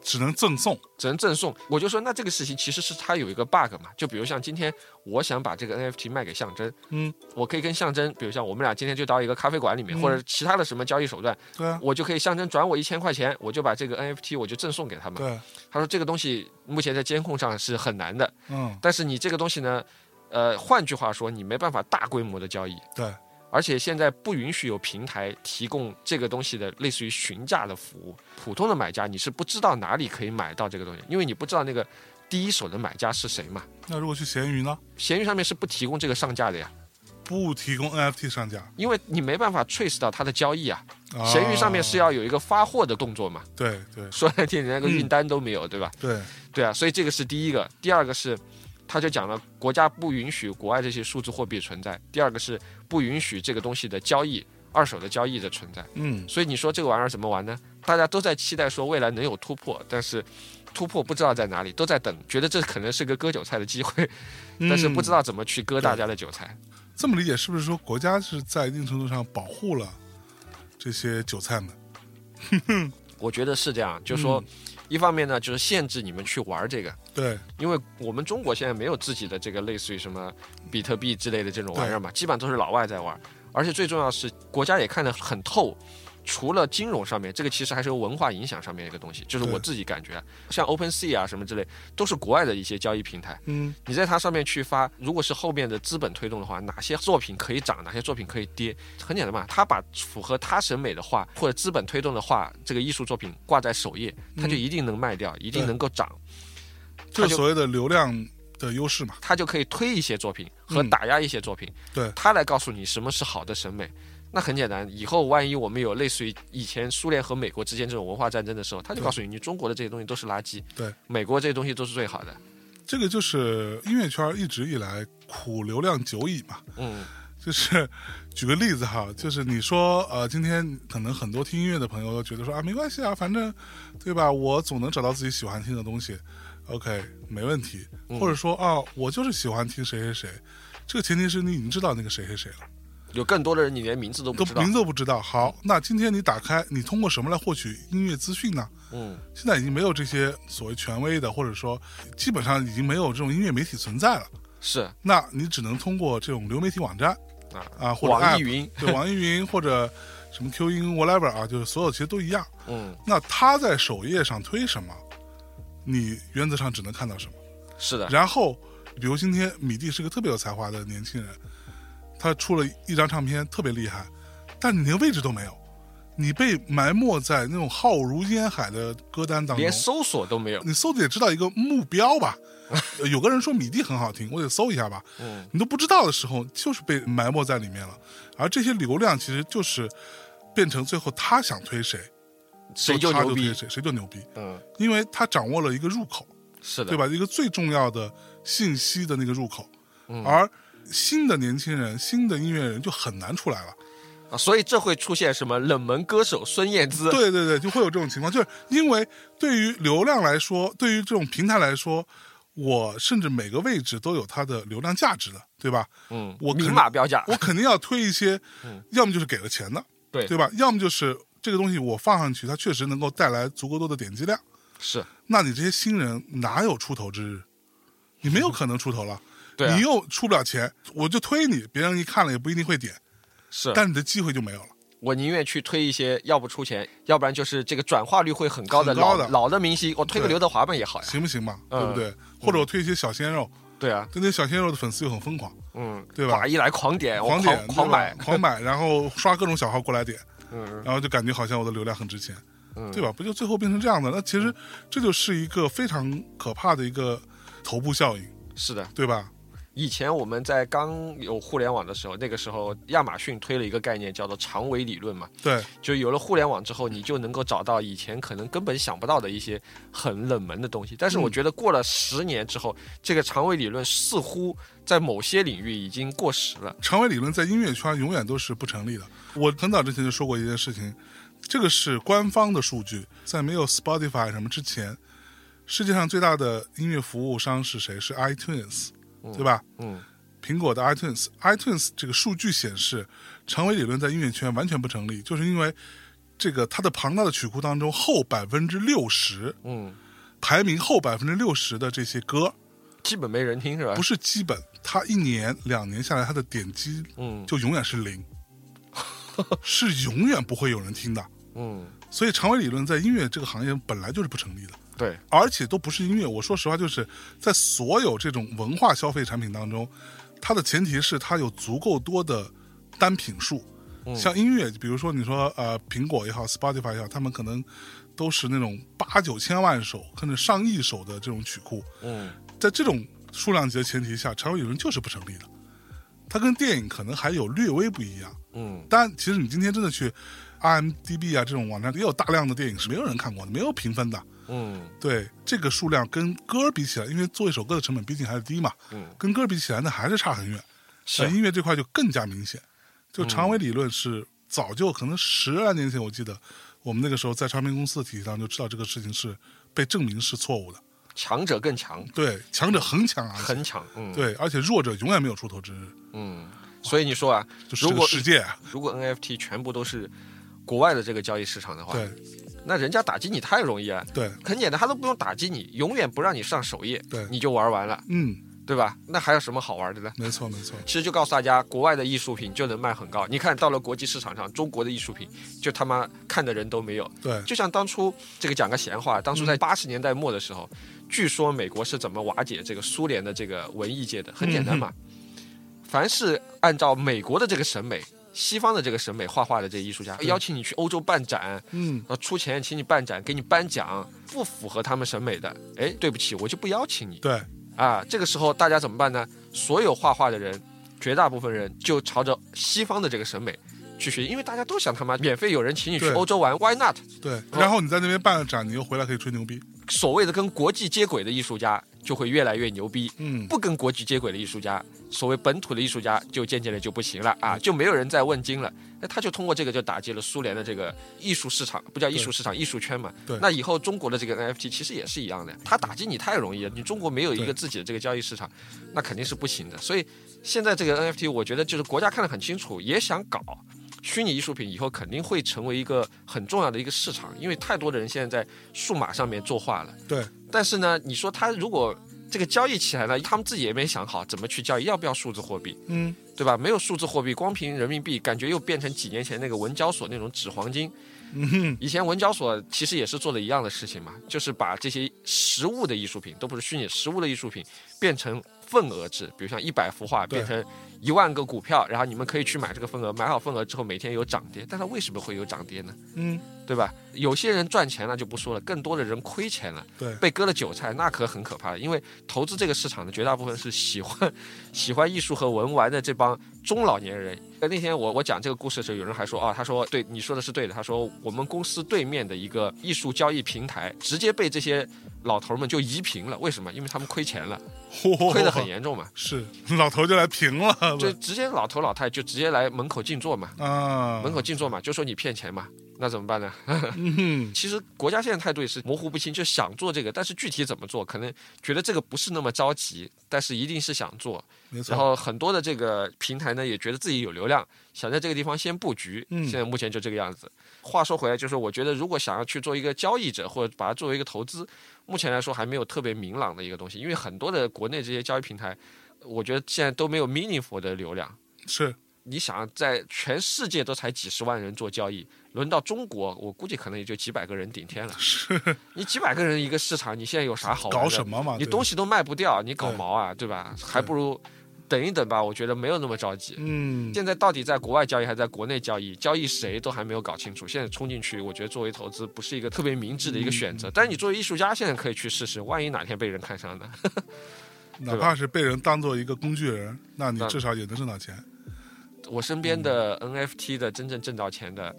只能赠送，只能赠送。我就说，那这个事情其实是它有一个 bug 嘛。就比如像今天，我想把这个 NFT 卖给象征，嗯，我可以跟象征，比如像我们俩今天就到一个咖啡馆里面，或者其他的什么交易手段，对啊，我就可以象征转我一千块钱，我就把这个 NFT 我就赠送给他们。对，他说这个东西目前在监控上是很难的，嗯，但是你这个东西呢，呃，换句话说，你没办法大规模的交易，对，而且现在不允许有平台提供这个东西的类似于询价的服务。普通的买家你是不知道哪里可以买到这个东西，因为你不知道那个第一手的买家是谁嘛。那如果去闲鱼呢？闲鱼上面是不提供这个上架的呀。不提供 NFT 上架，因为你没办法 trace 到它的交易啊。闲鱼上面是要有一个发货的动作嘛？对对，说来听，连个运单都没有，对吧？对对啊，所以这个是第一个。第二个是，他就讲了，国家不允许国外这些数字货币存在。第二个是不允许这个东西的交易，二手的交易的存在。嗯，所以你说这个玩意儿怎么玩呢？大家都在期待说未来能有突破，但是突破不知道在哪里，都在等，觉得这可能是个割韭菜的机会，但是不知道怎么去割大家的韭菜。这么理解是不是说国家是在一定程度上保护了这些韭菜们？我觉得是这样，就是说，一方面呢，就是限制你们去玩这个，对，因为我们中国现在没有自己的这个类似于什么比特币之类的这种玩意儿嘛，基本上都是老外在玩，而且最重要是国家也看得很透。除了金融上面，这个其实还是有文化影响上面一个东西，就是我自己感觉，像 Open Sea 啊什么之类，都是国外的一些交易平台。嗯，你在它上面去发，如果是后面的资本推动的话，哪些作品可以涨，哪些作品可以跌，很简单嘛。他把符合他审美的画或者资本推动的画，这个艺术作品挂在首页，他就一定能卖掉，一定能够涨。就是所谓的流量的优势嘛。他就可以推一些作品和打压一些作品。对，他来告诉你什么是好的审美。那很简单，以后万一我们有类似于以前苏联和美国之间这种文化战争的时候，他就告诉你，你中国的这些东西都是垃圾，对，美国这些东西都是最好的。这个就是音乐圈一直以来苦流量久矣嘛。嗯，就是举个例子哈，就是你说呃，今天可能很多听音乐的朋友都觉得说啊，没关系啊，反正对吧，我总能找到自己喜欢听的东西，OK，没问题。或者说啊，我就是喜欢听谁谁谁，这个前提是你已经知道那个谁谁谁了。有更多的人，你连名字都不知道，名字都不知道。好，那今天你打开，你通过什么来获取音乐资讯呢？嗯，现在已经没有这些所谓权威的，或者说基本上已经没有这种音乐媒体存在了。是，那你只能通过这种流媒体网站啊啊，或者网易云，对，网易云或者什么 Q 音 whatever 啊，就是所有其实都一样。嗯，那他在首页上推什么，你原则上只能看到什么。是的。然后，比如今天米蒂是个特别有才华的年轻人。他出了一张唱片，特别厉害，但你连位置都没有，你被埋没在那种浩如烟海的歌单当中，连搜索都没有。你搜的也知道一个目标吧？有个人说米蒂很好听，我得搜一下吧。嗯，你都不知道的时候，就是被埋没在里面了。而这些流量其实就是变成最后他想推谁，谁就牛逼，谁谁就牛逼。嗯，因为他掌握了一个入口，是的，对吧？一个最重要的信息的那个入口，嗯、而。新的年轻人，新的音乐人就很难出来了，啊，所以这会出现什么冷门歌手孙燕姿？对对对，就会有这种情况，就是因为对于流量来说，对于这种平台来说，我甚至每个位置都有它的流量价值的，对吧？嗯，我明码标价，我肯定要推一些，嗯，要么就是给了钱的，对对吧？要么就是这个东西我放上去，它确实能够带来足够多的点击量，是。那你这些新人哪有出头之日？你没有可能出头了。对，你又出不了钱，我就推你，别人一看了也不一定会点，是，但你的机会就没有了。我宁愿去推一些要不出钱，要不然就是这个转化率会很高的老的。老的明星，我推个刘德华吧也好呀，行不行嘛？对不对？或者我推一些小鲜肉，对啊，对那小鲜肉的粉丝又很疯狂，嗯，对吧？一来狂点，狂点，狂买，狂买，然后刷各种小号过来点，嗯，然后就感觉好像我的流量很值钱，嗯，对吧？不就最后变成这样的？那其实这就是一个非常可怕的一个头部效应，是的，对吧？以前我们在刚有互联网的时候，那个时候亚马逊推了一个概念叫做长尾理论嘛。对，就有了互联网之后，你就能够找到以前可能根本想不到的一些很冷门的东西。但是我觉得过了十年之后，这个长尾理论似乎在某些领域已经过时了。长尾理论在音乐圈永远都是不成立的。我很早之前就说过一件事情，这个是官方的数据，在没有 Spotify 什么之前，世界上最大的音乐服务商是谁？是 iTunes。对吧？嗯，苹果的 iTunes，iTunes 这个数据显示，长尾理论在音乐圈完全不成立，就是因为这个它的庞大的曲库当中后百分之六十，嗯，排名后百分之六十的这些歌，基本没人听是吧？不是基本，它一年两年下来，它的点击，嗯，就永远是零，是永远不会有人听的，嗯，所以长尾理论在音乐这个行业本来就是不成立的。对，而且都不是音乐。我说实话，就是在所有这种文化消费产品当中，它的前提是它有足够多的单品数。像音乐，比如说你说呃，苹果也好，Spotify 也好，他们可能都是那种八九千万首，甚至上亿首的这种曲库。嗯，在这种数量级的前提下，长尾理论就是不成立的。它跟电影可能还有略微不一样。嗯，但其实你今天真的去 IMDB 啊这种网站，也有大量的电影是没有人看过的，没有评分的。嗯，对，这个数量跟歌比起来，因为做一首歌的成本毕竟还是低嘛。嗯，跟歌比起来，那还是差很远。是音乐这块就更加明显。就长尾理论是早就可能十来年前，我记得我们那个时候在唱片公司的体系上就知道这个事情是被证明是错误的。强者更强，对，强者恒强啊，很强，嗯，对，而且弱者永远没有出头之日。嗯，所以你说啊，如果世界啊如果 NFT 全部都是国外的这个交易市场的话，对，那人家打击你太容易了。对，很简单，他都不用打击你，永远不让你上首页，对，你就玩完了。嗯。对吧？那还有什么好玩的呢？没错，没错。其实就告诉大家，国外的艺术品就能卖很高。你看到了国际市场上，中国的艺术品就他妈看的人都没有。对，就像当初这个讲个闲话，当初在八十年代末的时候，据说美国是怎么瓦解这个苏联的这个文艺界的？很简单嘛，凡是按照美国的这个审美、西方的这个审美画画的这艺术家，邀请你去欧洲办展，嗯，出钱请你办展，给你颁奖，不符合他们审美的，哎，对不起，我就不邀请你。对。啊，这个时候大家怎么办呢？所有画画的人，绝大部分人就朝着西方的这个审美去学，因为大家都想他妈免费有人请你去欧洲玩，Why not？对，然后你在那边办了展，你又回来可以吹牛逼。所谓的跟国际接轨的艺术家就会越来越牛逼，嗯，不跟国际接轨的艺术家，所谓本土的艺术家就渐渐的就不行了啊，就没有人再问津了。那他就通过这个就打击了苏联的这个艺术市场，不叫艺术市场，艺术圈嘛。对。那以后中国的这个 NFT 其实也是一样的，他打击你太容易了，你中国没有一个自己的这个交易市场，那肯定是不行的。所以现在这个 NFT，我觉得就是国家看得很清楚，也想搞。虚拟艺术品以后肯定会成为一个很重要的一个市场，因为太多的人现在在数码上面作画了。对。但是呢，你说他如果这个交易起来呢，他们自己也没想好怎么去交易，要不要数字货币？嗯，对吧？没有数字货币，光凭人民币，感觉又变成几年前那个文交所那种纸黄金。嗯哼。以前文交所其实也是做的一样的事情嘛，就是把这些实物的艺术品，都不是虚拟实物的艺术品，变成份额制，比如像一百幅画变成。一万个股票，然后你们可以去买这个份额，买好份额之后每天有涨跌，但它为什么会有涨跌呢？嗯，对吧？有些人赚钱了就不说了，更多的人亏钱了，对，被割了韭菜，那可很可怕。因为投资这个市场的绝大部分是喜欢 喜欢艺术和文玩的这帮中老年人。那天我我讲这个故事的时候，有人还说啊，他说对你说的是对的，他说我们公司对面的一个艺术交易平台直接被这些。老头们就移平了，为什么？因为他们亏钱了，亏得很严重嘛。是，老头就来平了，就 直接老头老太就直接来门口静坐嘛。啊，门口静坐嘛，就说你骗钱嘛，那怎么办呢？其实国家现在态度也是模糊不清，就想做这个，但是具体怎么做，可能觉得这个不是那么着急，但是一定是想做。然后很多的这个平台呢，也觉得自己有流量，想在这个地方先布局。嗯，现在目前就这个样子。话说回来，就是我觉得如果想要去做一个交易者，或者把它作为一个投资。目前来说还没有特别明朗的一个东西，因为很多的国内这些交易平台，我觉得现在都没有 meaningful 的流量。是，你想在全世界都才几十万人做交易，轮到中国，我估计可能也就几百个人顶天了。是，你几百个人一个市场，你现在有啥好？搞什么嘛？你东西都卖不掉，你搞毛啊，对吧？还不如。等一等吧，我觉得没有那么着急。嗯，现在到底在国外交易还是在国内交易？交易谁都还没有搞清楚。现在冲进去，我觉得作为投资不是一个特别明智的一个选择。但是你作为艺术家，现在可以去试试，万一哪天被人看上呢？哪怕是被人当做一个工具人，那你至少也能挣到钱。我身边的 NFT 的真正挣到钱的，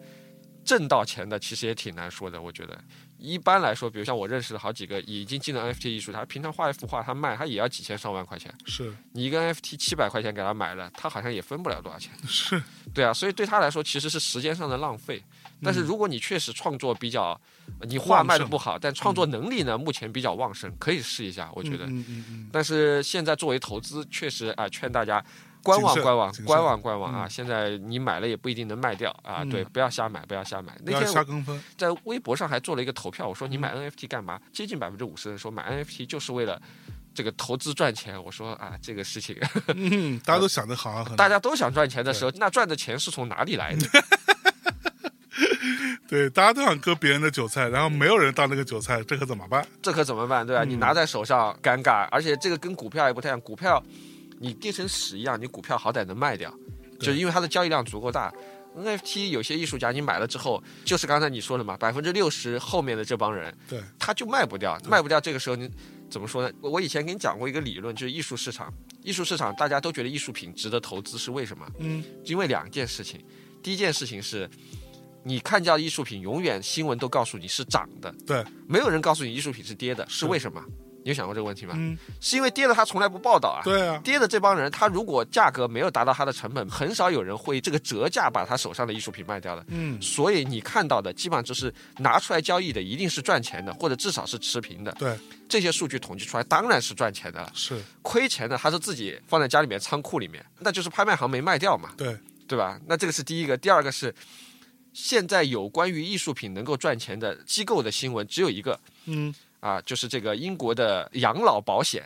挣到钱的其实也挺难说的，我觉得。一般来说，比如像我认识的好几个已经进了 NFT 艺术，他平常画一幅画，他卖他也要几千上万块钱。是你一个 NFT 七百块钱给他买了，他好像也分不了多少钱。是，对啊，所以对他来说其实是时间上的浪费。但是如果你确实创作比较，你画卖的不好，但创作能力呢目前比较旺盛，可以试一下，我觉得。嗯嗯嗯。但是现在作为投资，确实啊，劝大家。观望观望观望观望啊！现在你买了也不一定能卖掉啊！对，不要瞎买，不要瞎买。那天瞎跟风。在微博上还做了一个投票，我说你买 NFT 干嘛？接近百分之五十人说买 NFT 就是为了这个投资赚钱。我说啊，这个事情，大家都想的好啊，大家都想赚钱的时候，那赚的钱是从哪里来的？对，大家都想割别人的韭菜，然后没有人当那个韭菜，这可怎么办？这可怎么办？对吧？你拿在手上尴尬，而且这个跟股票也不太一样，股票。你跌成屎一样，你股票好歹能卖掉，就是因为它的交易量足够大。NFT 有些艺术家你买了之后，就是刚才你说的嘛，百分之六十后面的这帮人，对，他就卖不掉，卖不掉。这个时候你怎么说呢？我以前给你讲过一个理论，就是艺术市场，艺术市场大家都觉得艺术品值得投资，是为什么？嗯，因为两件事情。第一件事情是，你看见艺术品，永远新闻都告诉你是涨的，对，没有人告诉你艺术品是跌的，是为什么？你有想过这个问题吗？嗯，是因为跌的他从来不报道啊。对啊，跌的这帮人，他如果价格没有达到他的成本，很少有人会这个折价把他手上的艺术品卖掉的。嗯，所以你看到的基本上就是拿出来交易的，一定是赚钱的，或者至少是持平的。对，这些数据统计出来当然是赚钱的了。是亏钱的，他是自己放在家里面仓库里面，那就是拍卖行没卖掉嘛。对，对吧？那这个是第一个，第二个是现在有关于艺术品能够赚钱的机构的新闻只有一个。嗯。啊，就是这个英国的养老保险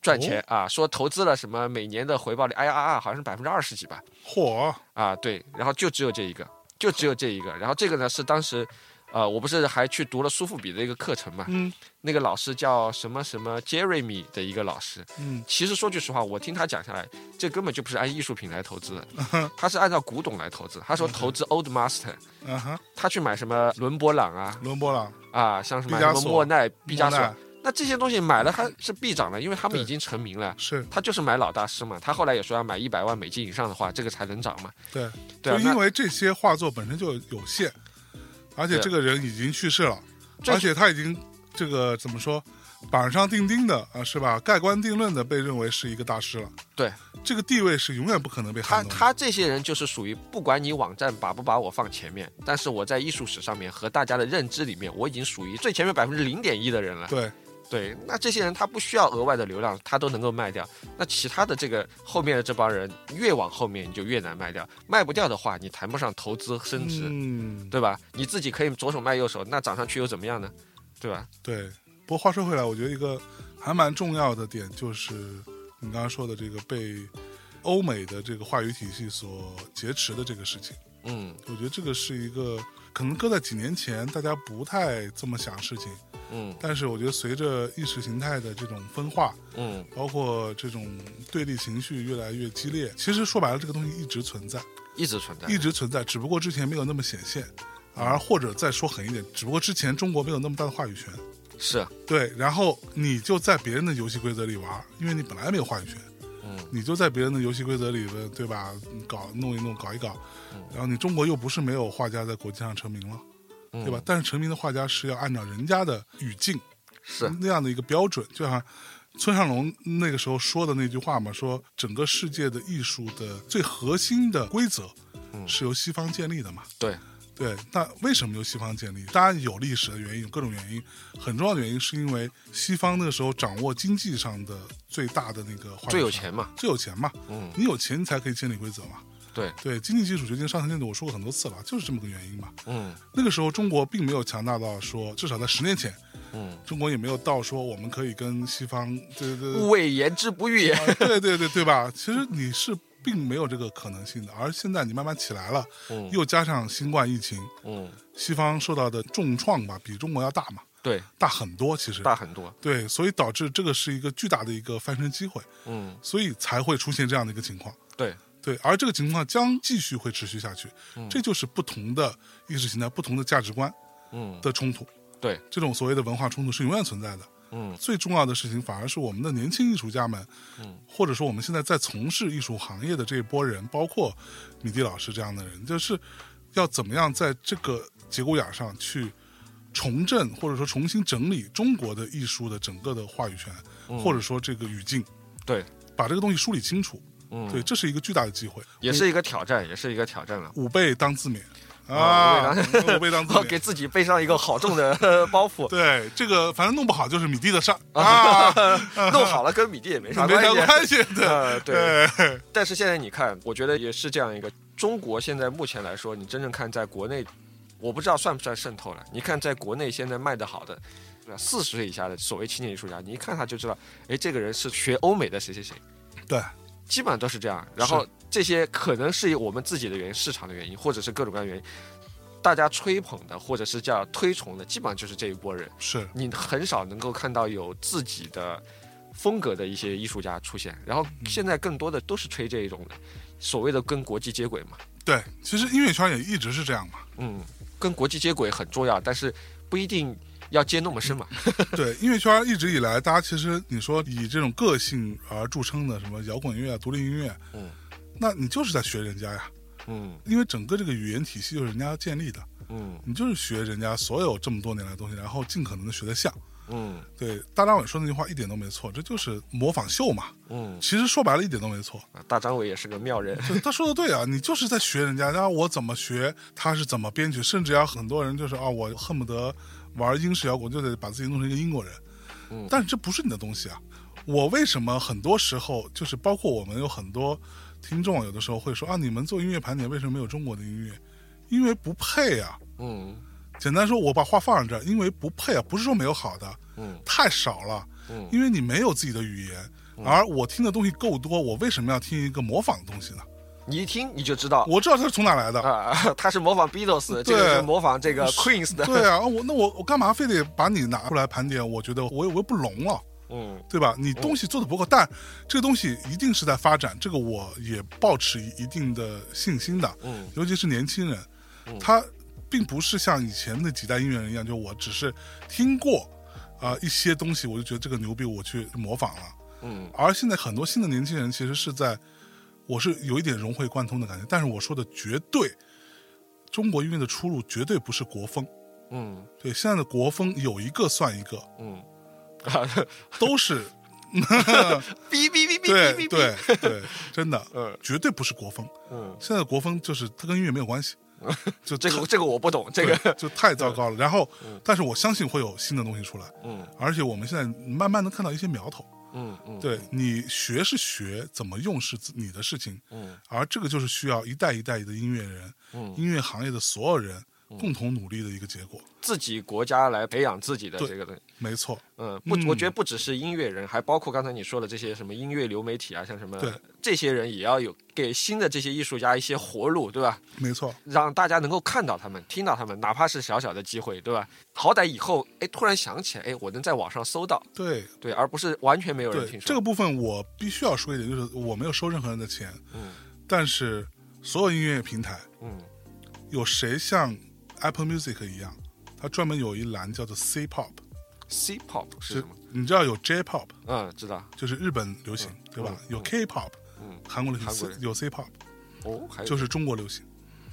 赚钱啊，说投资了什么每年的回报率 IRR 好像是百分之二十几吧。嚯！啊，对，然后就只有这一个，就只有这一个。然后这个呢是当时，呃，我不是还去读了苏富比的一个课程嘛？嗯。那个老师叫什么什么 Jeremy 的一个老师。嗯。其实说句实话，我听他讲下来，这根本就不是按艺术品来投资的，他是按照古董来投资。他说投资 Old Master。嗯哼。他去买什么伦勃朗啊？伦勃朗。啊，像什么什么莫奈、毕加索，那这些东西买了它是必涨的，因为他们已经成名了。是，他就是买老大师嘛。他后来也说要买一百万美金以上的话，这个才能涨嘛。对，就因为这些画作本身就有限，而且这个人已经去世了，而且他已经这个怎么说？板上钉钉的啊，是吧？盖棺定论的被认为是一个大师了。对，这个地位是永远不可能被撼动。他他这些人就是属于不管你网站把不把我放前面，但是我在艺术史上面和大家的认知里面，我已经属于最前面百分之零点一的人了。对对，那这些人他不需要额外的流量，他都能够卖掉。那其他的这个后面的这帮人越往后面你就越难卖掉，卖不掉的话，你谈不上投资升值，嗯，对吧？你自己可以左手卖右手，那涨上去又怎么样呢？对吧？对。不过话说回来，我觉得一个还蛮重要的点就是你刚刚说的这个被欧美的这个话语体系所劫持的这个事情。嗯，我觉得这个是一个可能搁在几年前大家不太这么想事情。嗯，但是我觉得随着意识形态的这种分化，嗯，包括这种对立情绪越来越激烈，其实说白了，这个东西一直存在，一直存在，一直存在，只不过之前没有那么显现，而或者再说狠一点，只不过之前中国没有那么大的话语权。是。对，然后你就在别人的游戏规则里玩，因为你本来没有话语权，嗯，你就在别人的游戏规则里的，对吧？搞弄一弄，搞一搞，然后你中国又不是没有画家在国际上成名了，对吧？但是成名的画家是要按照人家的语境，是那样的一个标准，就像村上龙那个时候说的那句话嘛，说整个世界的艺术的最核心的规则，是由西方建立的嘛，对。对，那为什么由西方建立？当然有历史的原因，有各种原因。很重要的原因是因为西方那个时候掌握经济上的最大的那个，最有钱嘛，最有钱嘛。嗯，你有钱你才可以建立规则嘛。对。对，经济基础决定上层建筑，我说过很多次了，就是这么个原因嘛。嗯，那个时候中国并没有强大到说，至少在十年前，嗯，中国也没有到说我们可以跟西方对对勿谓言之不预。对对对对吧？其实你是。并没有这个可能性的，而现在你慢慢起来了，嗯，又加上新冠疫情，嗯，西方受到的重创吧，比中国要大嘛，对，大很多，其实。大很多，对，所以导致这个是一个巨大的一个翻身机会，嗯，所以才会出现这样的一个情况，对对，而这个情况将继续会持续下去，这就是不同的意识形态、不同的价值观，嗯的冲突，对，这种所谓的文化冲突是永远存在的。嗯，最重要的事情反而是我们的年轻艺术家们，嗯，或者说我们现在在从事艺术行业的这一波人，包括米蒂老师这样的人，就是要怎么样在这个节骨眼上去重振或者说重新整理中国的艺术的整个的话语权，或者说这个语境，对，把这个东西梳理清楚，嗯，对，这是一个巨大的机会，也是一个挑战，也是一个挑战了。五倍当自勉。啊，背当自 给自己背上一个好重的 包袱。对，这个反正弄不好就是米蒂的事儿啊，弄好了跟米蒂也没啥 没啥关系。对对。但是现在你看，我觉得也是这样一个中国现在目前来说，你真正看在国内，我不知道算不算渗透了。你看在国内现在卖的好的，四十岁以下的所谓青年艺术家，你一看他就知道，哎，这个人是学欧美的谁谁谁。对，基本上都是这样。然后。这些可能是我们自己的原因、市场的原因，或者是各种各样的原因。大家吹捧的，或者是叫推崇的，基本上就是这一波人。是你很少能够看到有自己的风格的一些艺术家出现。然后现在更多的都是吹这一种的，所谓的跟国际接轨嘛。对，其实音乐圈也一直是这样嘛。嗯，跟国际接轨很重要，但是不一定要接那么深嘛。对，音乐圈一直以来，大家其实你说以这种个性而著称的什么摇滚音乐、独立音乐，嗯，那你就是在学人家呀。嗯，因为整个这个语言体系就是人家建立的。嗯，你就是学人家所有这么多年来的东西，然后尽可能的学得像。嗯，对，大张伟说那句话一点都没错，这就是模仿秀嘛。嗯，其实说白了一点都没错。大张伟也是个妙人，他 说的对啊，你就是在学人家，然后我怎么学，他是怎么编曲，甚至要很多人就是啊，我恨不得玩英式摇滚就得把自己弄成一个英国人。嗯，但是这不是你的东西啊。我为什么很多时候就是包括我们有很多听众，有的时候会说啊，你们做音乐盘点为什么没有中国的音乐？因为不配啊。嗯。简单说，我把话放在这儿，因为不配啊，不是说没有好的，嗯，太少了，嗯，因为你没有自己的语言，而我听的东西够多，我为什么要听一个模仿的东西呢？你一听你就知道，我知道他是从哪来的。啊，他是模仿 Beatles，这个是模仿这个 Queen 的，对啊，我那我我干嘛非得把你拿出来盘点？我觉得我我又不聋了，嗯，对吧？你东西做的不够，但这个东西一定是在发展，这个我也保持一定的信心的，嗯，尤其是年轻人，他。并不是像以前那几代音乐人一样，就我只是听过啊一些东西，我就觉得这个牛逼，我去模仿了。嗯，而现在很多新的年轻人其实是在，我是有一点融会贯通的感觉。但是我说的绝对，中国音乐的出路绝对不是国风。嗯，对，现在的国风有一个算一个。嗯，都是。哔哔哔哔对对对，真的，嗯，绝对不是国风。嗯，现在的国风就是它跟音乐没有关系。就这个，这个我不懂，这个就太糟糕了。然后，但是我相信会有新的东西出来。嗯，而且我们现在慢慢能看到一些苗头。嗯嗯，对你学是学，怎么用是你的事情。嗯，而这个就是需要一代一代的音乐人，嗯，音乐行业的所有人。共同努力的一个结果，自己国家来培养自己的这个东西，没错。嗯，不，我觉得不只是音乐人，还包括刚才你说的这些什么音乐流媒体啊，像什么这些人也要有给新的这些艺术家一些活路，对吧？没错，让大家能够看到他们，听到他们，哪怕是小小的机会，对吧？好歹以后哎，突然想起来，哎，我能在网上搜到，对。对，而不是完全没有人听说。这个部分我必须要说一点，就是我没有收任何人的钱，嗯，但是所有音乐平台，嗯，有谁像？Apple Music 一样，它专门有一栏叫做 C Pop。C Pop 是什么？你知道有 J Pop？嗯，知道，就是日本流行，对吧？有 K Pop，嗯，韩国流行，有 C Pop，哦，就是中国流行。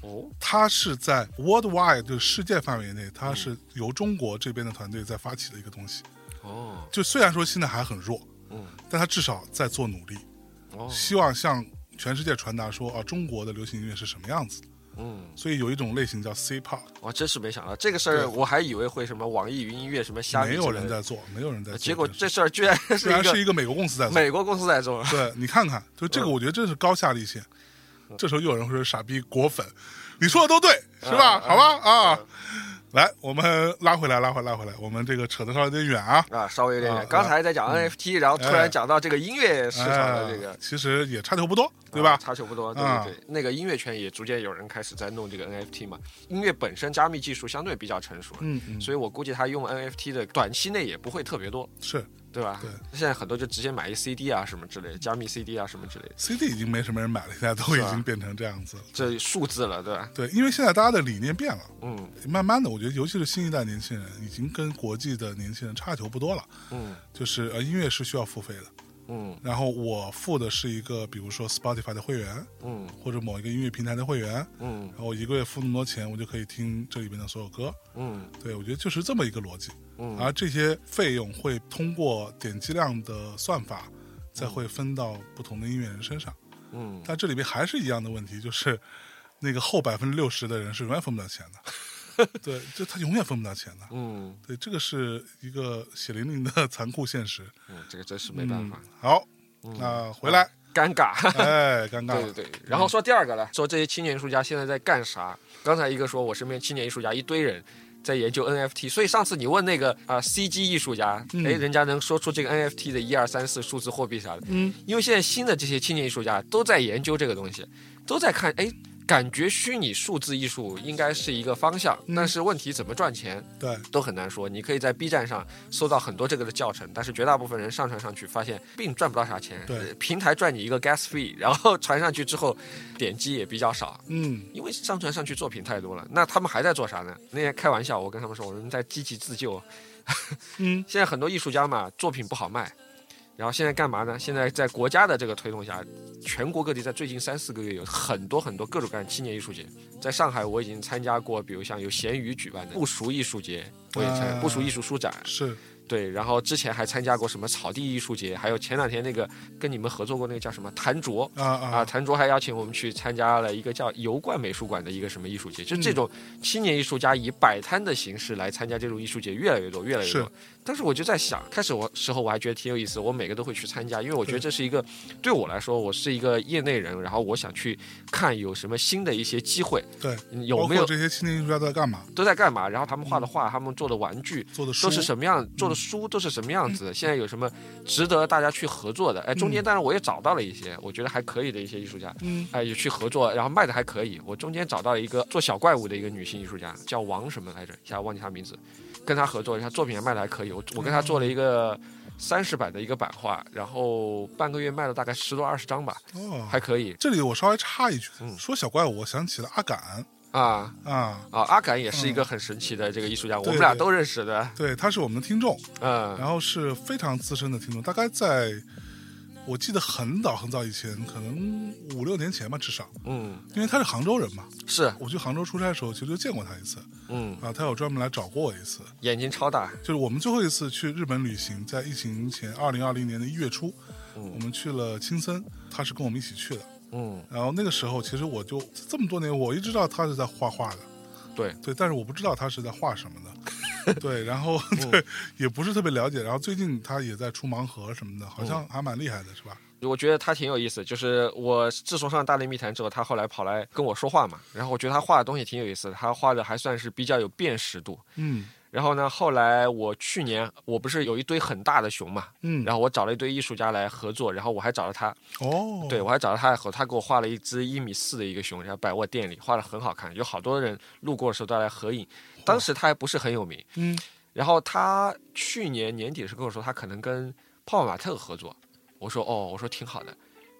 哦，它是在 Worldwide 就是世界范围内，它是由中国这边的团队在发起的一个东西。哦，就虽然说现在还很弱，嗯，但它至少在做努力，哦，希望向全世界传达说啊，中国的流行音乐是什么样子的。嗯，所以有一种类型叫 C pop，我真是没想到这个事儿，我还以为会什么网易云音乐什么虾米，没有人在做，没有人在做，结果这事儿居然居然是一个美国公司在做，美国公司在做，对你看看，就这个我觉得真是高下立现。这时候又有人会说傻逼果粉，你说的都对，是吧？好吧啊。来，我们拉回来，拉回来拉回来，我们这个扯得稍微有点远啊啊，稍微有点远。刚才在讲 NFT，然后突然讲到这个音乐市场的这个，其实也差球不多，对吧？差球不多，对对对。那个音乐圈也逐渐有人开始在弄这个 NFT 嘛。音乐本身加密技术相对比较成熟了，嗯嗯，所以我估计他用 NFT 的短期内也不会特别多。是。对吧？对，现在很多就直接买一 CD 啊什么之类，加密 CD 啊什么之类的。CD 已经没什么人买了，现在都已经变成这样子，这数字了，对吧？对，因为现在大家的理念变了，嗯，慢慢的，我觉得尤其是新一代年轻人，已经跟国际的年轻人差球不多了，嗯，就是呃，音乐是需要付费的。嗯，然后我付的是一个，比如说 Spotify 的会员，嗯，或者某一个音乐平台的会员，嗯，然后我一个月付那么多钱，我就可以听这里边的所有歌，嗯，对，我觉得就是这么一个逻辑，嗯，而这些费用会通过点击量的算法，再会分到不同的音乐人身上，嗯，但这里边还是一样的问题，就是那个后百分之六十的人是永远分不了钱的。对，就他永远分不到钱的。嗯，对，这个是一个血淋淋的 残酷现实。嗯，这个真是没办法。好，那回来尴尬，哎，尴 尬。对对对。然后说第二个了，说这些青年艺术家现在在干啥？刚才一个说我身边青年艺术家一堆人在研究 NFT，所以上次你问那个啊 CG 艺术家，哎，人家能说出这个 NFT 的一二三四数字货币啥的。嗯，因为现在新的这些青年艺术家都在研究这个东西，都在看，哎。感觉虚拟数字艺术应该是一个方向，但是问题怎么赚钱，对，都很难说。你可以在 B 站上搜到很多这个的教程，但是绝大部分人上传上去发现并赚不到啥钱。对，平台赚你一个 gas fee，然后 传上去之后点击也比较少。嗯，因为上传上去作品太多了。那他们还在做啥呢？那天开玩笑，我跟他们说，我们在积极自救。嗯，现在很多艺术家嘛，作品不好卖。然后现在干嘛呢？现在在国家的这个推动下，全国各地在最近三四个月有很多很多各种各样的青年艺术节。在上海，我已经参加过，比如像有咸鱼举办的不熟艺术节，我也参不熟艺术书展。是。对，然后之前还参加过什么草地艺术节，还有前两天那个跟你们合作过那个叫什么谭卓啊啊，谭卓还邀请我们去参加了一个叫油罐美术馆的一个什么艺术节，就这种青年艺术家以摆摊的形式来参加这种艺术节越来越多，越来越多。但是我就在想，开始我时候我还觉得挺有意思，我每个都会去参加，因为我觉得这是一个对我来说，我是一个业内人，然后我想去看有什么新的一些机会。对，有没有这些青年艺术家都在干嘛？都在干嘛？然后他们画的画，他们做的玩具，做的都是什么样？做的书都是什么样子？现在有什么值得大家去合作的？哎，中间当然我也找到了一些我觉得还可以的一些艺术家，嗯，哎，也去合作，然后卖的还可以。我中间找到了一个做小怪物的一个女性艺术家，叫王什么来着？一下忘记她名字。跟他合作，他作品也卖的还可以。我我跟他做了一个三十版的一个版画，然后半个月卖了大概十多二十张吧，哦，还可以。这里我稍微插一句，嗯说小怪物，我想起了阿敢啊啊啊！阿敢也是一个很神奇的这个艺术家，我们俩都认识的。对，他是我们的听众，嗯，然后是非常资深的听众，大概在。我记得很早很早以前，可能五六年前吧，至少。嗯，因为他是杭州人嘛。是。我去杭州出差的时候，其实就见过他一次。嗯。啊，他有专门来找过我一次。眼睛超大。就是我们最后一次去日本旅行，在疫情前，二零二零年的一月初，我们去了青森，他是跟我们一起去的。嗯。然后那个时候，其实我就这么多年，我一直知道他是在画画的。对。对，但是我不知道他是在画什么的。对，然后对，也不是特别了解。然后最近他也在出盲盒什么的，好像还蛮厉害的，是吧？我觉得他挺有意思。就是我自从上《大内密谈》之后，他后来跑来跟我说话嘛。然后我觉得他画的东西挺有意思，他画的还算是比较有辨识度。嗯。然后呢，后来我去年我不是有一堆很大的熊嘛，嗯。然后我找了一堆艺术家来合作，然后我还找了他。哦。对，我还找了他来合，他给我画了一只一米四的一个熊，然后摆我店里，画的很好看，有好多人路过的时候都来合影。当时他还不是很有名。嗯。然后他去年年底的时候跟我说，他可能跟泡泡玛特合作。我说哦，我说挺好的。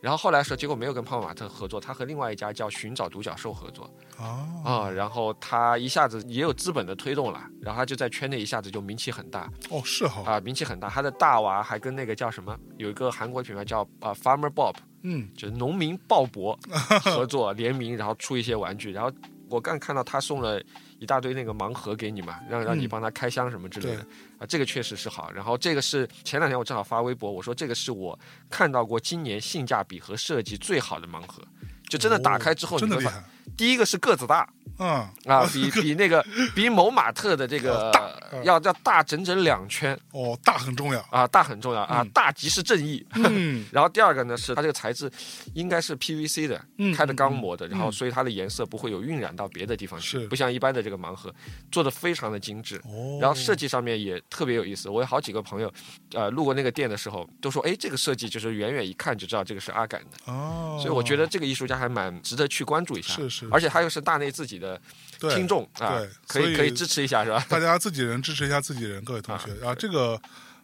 然后后来说，结果没有跟泡泡玛特合作，他和另外一家叫寻找独角兽合作。啊啊！然后他一下子也有资本的推动了，然后他就在圈内一下子就名气很大。哦，是哈。啊，名气很大。他的大娃还跟那个叫什么，有一个韩国品牌叫啊 Farmer Bob，嗯，就是农民鲍勃 合作联名，然后出一些玩具。然后我刚看到他送了。一大堆那个盲盒给你嘛，让让你帮他开箱什么之类的啊，这个确实是好。然后这个是前两天我正好发微博，我说这个是我看到过今年性价比和设计最好的盲盒，就真的打开之后真的厉害。第一个是个子大。嗯。啊，比比那个比某马特的这个大要要大整整两圈。哦，大很重要。啊，大很重要啊，大即是正义。嗯，然后第二个呢是它这个材质应该是 PVC 的，开的钢模的，然后所以它的颜色不会有晕染到别的地方去，不像一般的这个盲盒做的非常的精致。哦，然后设计上面也特别有意思，我有好几个朋友，呃，路过那个店的时候都说，哎，这个设计就是远远一看就知道这个是阿敢的哦，所以我觉得这个艺术家还蛮值得去关注一下，是是，而且他又是大内自己的。听众啊，可以可以支持一下是吧？大家自己人支持一下自己人，各位同学啊，这个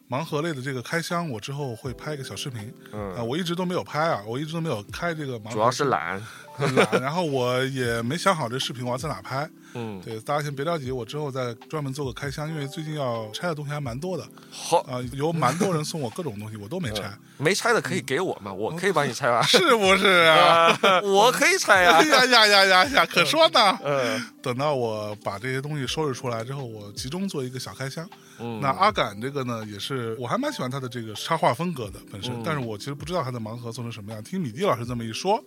盲盒类的这个开箱，我之后会拍一个小视频。嗯啊，我一直都没有拍啊，我一直都没有开这个盲盒，主要是懒，懒。然后我也没想好这视频我要在哪拍。嗯，对，大家先别着急，我之后再专门做个开箱，因为最近要拆的东西还蛮多的。好啊，有蛮多人送我各种东西，我都没拆。没拆的可以给我嘛，我可以帮你拆完。是不是啊？我可以拆呀！呀呀呀呀呀！可说呢。嗯。等到我把这些东西收拾出来之后，我集中做一个小开箱。嗯。那阿敢这个呢，也是我还蛮喜欢他的这个插画风格的本身，但是我其实不知道他的盲盒做成什么样。听米蒂老师这么一说。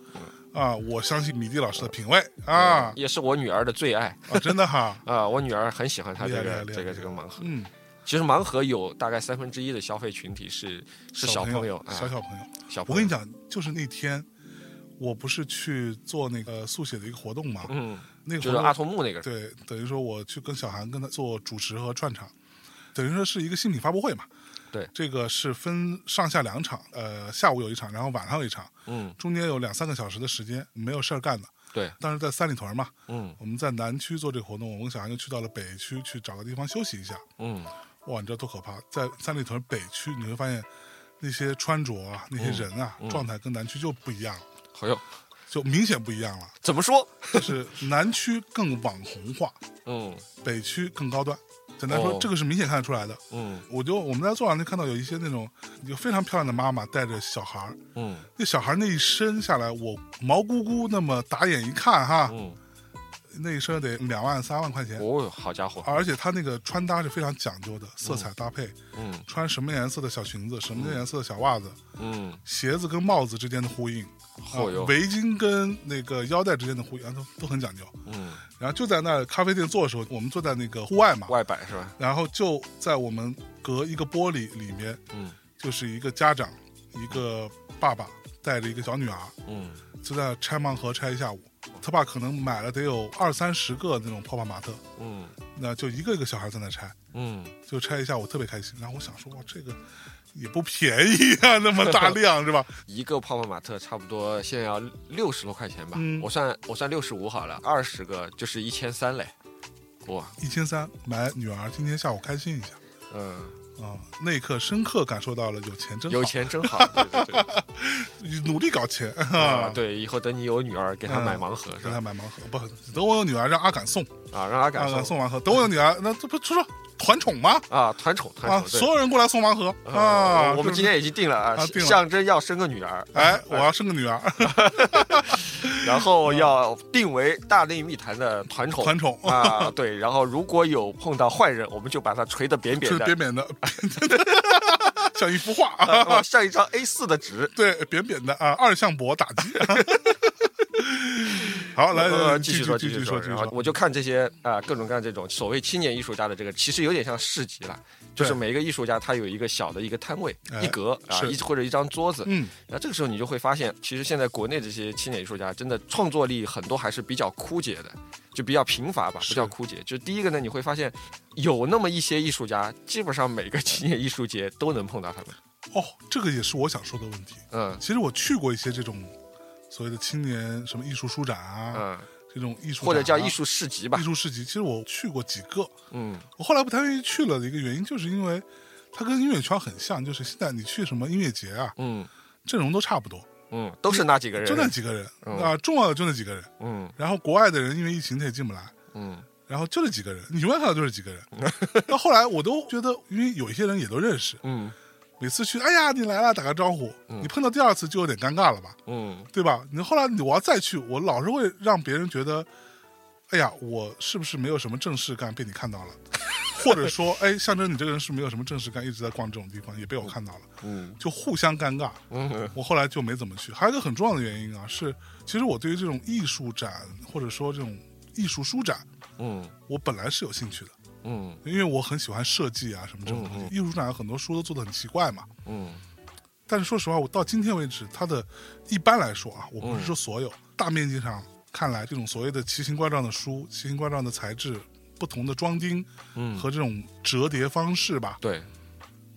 啊，我相信米蒂老师的品味啊，也是我女儿的最爱。啊，真的哈？啊，我女儿很喜欢他这个这个这个盲盒。嗯，其实盲盒有大概三分之一的消费群体是是小朋友，小小朋友。小我跟你讲，就是那天我不是去做那个速写的一个活动嘛，嗯，那个就是阿童木那个，对，等于说我去跟小韩跟他做主持和串场，等于说是一个新品发布会嘛。对，这个是分上下两场，呃，下午有一场，然后晚上有一场，嗯，中间有两三个小时的时间，没有事儿干的，对，当时在三里屯嘛，嗯，我们在南区做这个活动，我跟小韩就去到了北区去找个地方休息一下，嗯，哇，你知道多可怕？在三里屯北区，你会发现那些穿着啊，那些人啊，状态跟南区就不一样，好哟，就明显不一样了。怎么说？就是南区更网红化，嗯，北区更高端。简单说，这个是明显看得出来的。嗯，我就我们在做上就看到有一些那种有非常漂亮的妈妈带着小孩儿。嗯，那小孩那一身下来，我毛咕咕那么打眼一看哈。嗯。那一身得两万三万块钱哦，好家伙！而且他那个穿搭是非常讲究的，色彩搭配，嗯，穿什么颜色的小裙子，什么颜色的小袜子，嗯，鞋子跟帽子之间的呼应，围巾跟那个腰带之间的呼应，都都很讲究，嗯。然后就在那咖啡店坐的时候，我们坐在那个户外嘛，外摆是吧？然后就在我们隔一个玻璃里面，嗯，就是一个家长，一个爸爸带着一个小女儿，嗯，就在拆盲盒拆一下午。他爸可能买了得有二三十个那种泡泡玛特，嗯，那就一个一个小孩在那拆，嗯，就拆一下，我特别开心。然后我想说，哇，这个也不便宜啊，那么大 量是吧？一个泡泡玛特差不多现在要六十多块钱吧，我算我算六十五好了，二十个就是一千三嘞，哇，一千三买女儿今天下午开心一下，嗯。啊，那一刻深刻感受到了有钱真好，有钱真好，努力搞钱啊！对，以后等你有女儿，给她买盲盒，给她买盲盒，不，等我有女儿，让阿敢送啊，让阿敢送盲盒。等我有女儿，那这不出说。团宠吗？啊，团宠，团宠，所有人过来送盲盒啊！我们今天已经定了啊，象征要生个女儿，哎，我要生个女儿，然后要定为大内密谈的团宠，团宠。啊，对，然后如果有碰到坏人，我们就把他锤得扁扁的，扁扁的，像一幅画。啊，像一张 A 四的纸，对，扁扁的啊，二向箔打击。好，来来继续说，继续说。然后我就看这些啊，各种各样这种所谓青年艺术家的这个，其实有点像市集了。就是每一个艺术家他有一个小的一个摊位，一格啊，一或者一张桌子。嗯，那这个时候你就会发现，其实现在国内这些青年艺术家真的创作力很多还是比较枯竭的，就比较贫乏吧，不叫枯竭。就第一个呢，你会发现有那么一些艺术家，基本上每个青年艺术节都能碰到他们。哦，这个也是我想说的问题。嗯，其实我去过一些这种。所谓的青年什么艺术书展啊，嗯，这种艺术或者叫艺术市集吧，艺术市集，其实我去过几个，嗯，我后来不太愿意去了的一个原因，就是因为它跟音乐圈很像，就是现在你去什么音乐节啊，嗯，阵容都差不多，嗯，都是那几个人，就那几个人啊，重要的就那几个人，嗯，然后国外的人因为疫情他也进不来，嗯，然后就那几个人，你永远看到就是几个人，到后来我都觉得，因为有一些人也都认识，嗯。每次去，哎呀，你来了，打个招呼。你碰到第二次就有点尴尬了吧？嗯，对吧？你后来我要再去，我老是会让别人觉得，哎呀，我是不是没有什么正事干被你看到了？或者说，哎，象征你这个人是没有什么正事干，一直在逛这种地方，也被我看到了。嗯，就互相尴尬。嗯，我后来就没怎么去。还有一个很重要的原因啊，是其实我对于这种艺术展或者说这种艺术书展，嗯，我本来是有兴趣的。嗯，因为我很喜欢设计啊，什么这种东西。艺术展有很多书都做的很奇怪嘛。嗯，但是说实话，我到今天为止，它的一般来说啊，我不是说所有大面积上看来，这种所谓的奇形怪状的书、奇形怪状的材质、不同的装订，嗯，和这种折叠方式吧，对，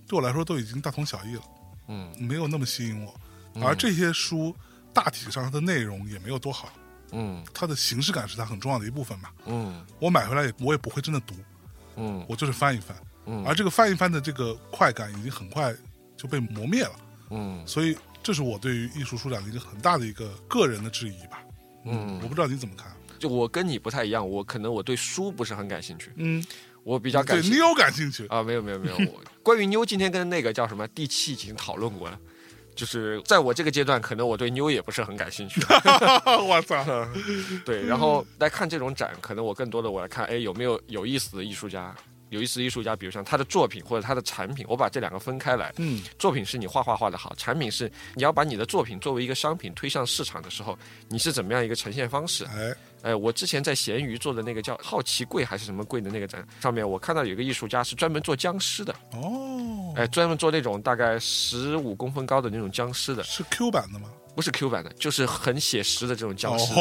对我来说都已经大同小异了。嗯，没有那么吸引我。而这些书大体上它的内容也没有多好。嗯，它的形式感是它很重要的一部分嘛。嗯，我买回来也我也不会真的读。嗯，我就是翻一翻，嗯，而这个翻一翻的这个快感已经很快就被磨灭了，嗯，所以这是我对于艺术书展的一个很大的一个个人的质疑吧，嗯，我不知道你怎么看，就我跟你不太一样，我可能我对书不是很感兴趣，嗯，我比较感对妞感兴趣。啊，没有没有没有，我关于妞今天跟那个叫什么第七已经讨论过了，就是在我这个阶段，可能我对妞也不是很感兴趣，我操，对，然后来看这种展，可能我更多的我来看，哎，有没有有意思的艺术家。有意思的艺术家，比如像他的作品或者他的产品，我把这两个分开来。嗯，作品是你画画画的好，产品是你要把你的作品作为一个商品推向市场的时候，你是怎么样一个呈现方式？哎，哎，我之前在闲鱼做的那个叫好奇柜还是什么柜的那个展上面，我看到有个艺术家是专门做僵尸的。哦，哎，专门做那种大概十五公分高的那种僵尸的。是 Q 版的吗？不是 Q 版的，就是很写实的这种僵尸。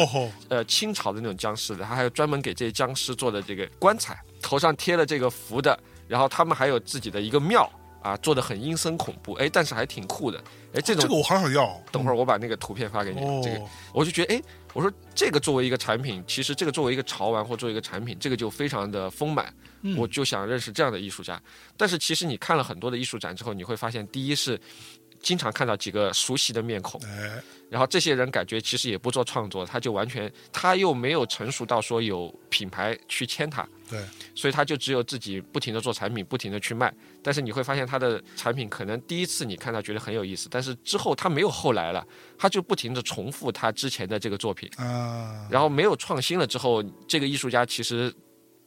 呃，清朝的那种僵尸的，他还有专门给这些僵尸做的这个棺材。头上贴了这个符的，然后他们还有自己的一个庙啊，做的很阴森恐怖，哎，但是还挺酷的，哎，这种这个我好想要。等会儿我把那个图片发给你，这个我就觉得，哎，我说这个作为一个产品，其实这个作为一个潮玩或作为一个产品，这个就非常的丰满。我就想认识这样的艺术家。但是其实你看了很多的艺术展之后，你会发现，第一是经常看到几个熟悉的面孔，然后这些人感觉其实也不做创作，他就完全他又没有成熟到说有品牌去签他。对，所以他就只有自己不停的做产品，不停的去卖。但是你会发现他的产品可能第一次你看到觉得很有意思，但是之后他没有后来了，他就不停的重复他之前的这个作品。啊，然后没有创新了之后，这个艺术家其实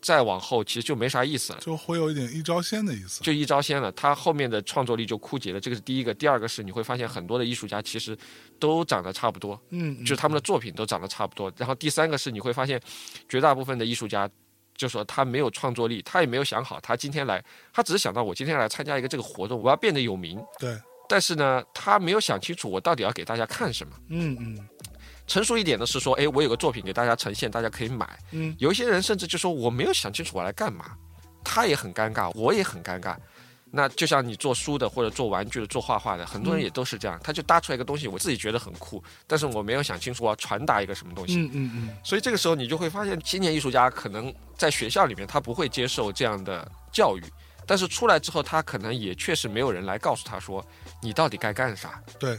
再往后其实就没啥意思了，就会有一点一招鲜的意思，就一招鲜了，他后面的创作力就枯竭了。这个是第一个，第二个是你会发现很多的艺术家其实都长得差不多，嗯，就是他们的作品都长得差不多。然后第三个是你会发现绝大部分的艺术家。就说他没有创作力，他也没有想好，他今天来，他只是想到我今天来参加一个这个活动，我要变得有名。对。但是呢，他没有想清楚我到底要给大家看什么。嗯嗯。成熟一点的是说，哎，我有个作品给大家呈现，大家可以买。嗯。有一些人甚至就说我没有想清楚我来干嘛，他也很尴尬，我也很尴尬。那就像你做书的或者做玩具的、做画画的，很多人也都是这样，他就搭出来一个东西，我自己觉得很酷，但是我没有想清楚我要传达一个什么东西。嗯嗯嗯。所以这个时候你就会发现，青年艺术家可能在学校里面他不会接受这样的教育，但是出来之后他可能也确实没有人来告诉他说你到底该干啥。对。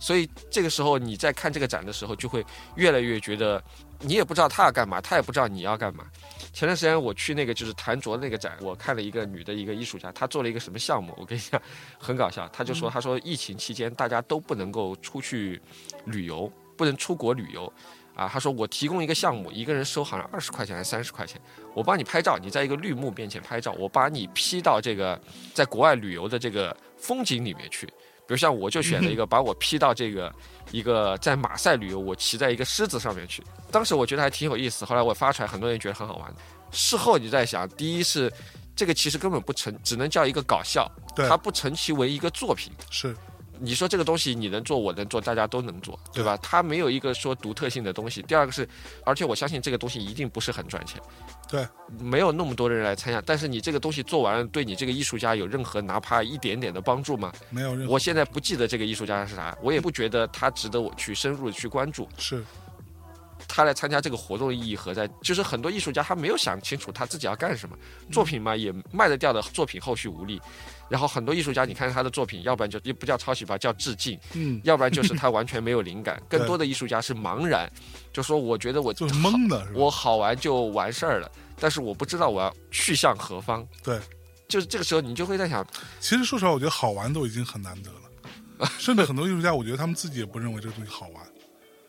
所以这个时候你在看这个展的时候，就会越来越觉得你也不知道他要干嘛，他也不知道你要干嘛。前段时间我去那个就是谭卓那个展，我看了一个女的一个艺术家，她做了一个什么项目？我跟你讲，很搞笑。她就说，她说疫情期间大家都不能够出去旅游，不能出国旅游，啊，她说我提供一个项目，一个人收好像二十块钱还是三十块钱，我帮你拍照，你在一个绿幕面前拍照，我把你 P 到这个在国外旅游的这个风景里面去。比如像我就选了一个，把我 P 到这个一个在马赛旅游，我骑在一个狮子上面去。当时我觉得还挺有意思，后来我发出来，很多人觉得很好玩。事后你在想，第一是这个其实根本不成，只能叫一个搞笑，它不成其为一个作品。是。你说这个东西你能做，我能做，大家都能做，对吧？它没有一个说独特性的东西。第二个是，而且我相信这个东西一定不是很赚钱，对，没有那么多人来参加。但是你这个东西做完了，对你这个艺术家有任何哪怕一点点的帮助吗？没有任何。我现在不记得这个艺术家是啥，我也不觉得他值得我去深入的去关注。是，他来参加这个活动的意义何在？就是很多艺术家他没有想清楚他自己要干什么，作品嘛也卖得掉的作品后续无力。然后很多艺术家，你看他的作品，要不然就也不叫抄袭吧，叫致敬，嗯，要不然就是他完全没有灵感。更多的艺术家是茫然，就说我觉得我就是懵的，我好玩就完事儿了，但是我不知道我要去向何方。对，就是这个时候你就会在想，其实说实话，我觉得好玩都已经很难得了，甚至很多艺术家，我觉得他们自己也不认为这个东西好玩。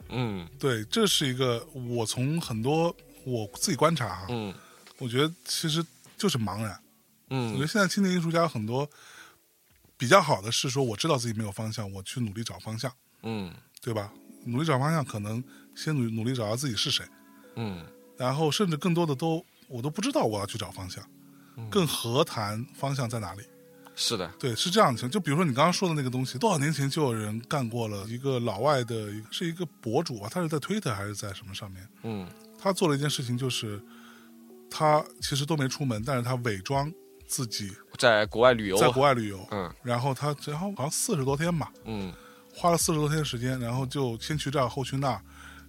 嗯，对，这是一个我从很多我自己观察啊，嗯，我觉得其实就是茫然。嗯，我觉得现在青年艺术家很多比较好的是说，我知道自己没有方向，我去努力找方向，嗯，对吧？努力找方向，可能先努努力找到自己是谁，嗯，然后甚至更多的都我都不知道我要去找方向，更何谈方向在哪里？是的，对，是这样的。就比如说你刚刚说的那个东西，多少年前就有人干过了，一个老外的，是一个博主啊，他是在推特还是在什么上面？嗯，他做了一件事情，就是他其实都没出门，但是他伪装。自己在国外旅游，在国外旅游，嗯，然后他然后好像四十多天吧，嗯，花了四十多天时间，然后就先去这儿，后去那儿，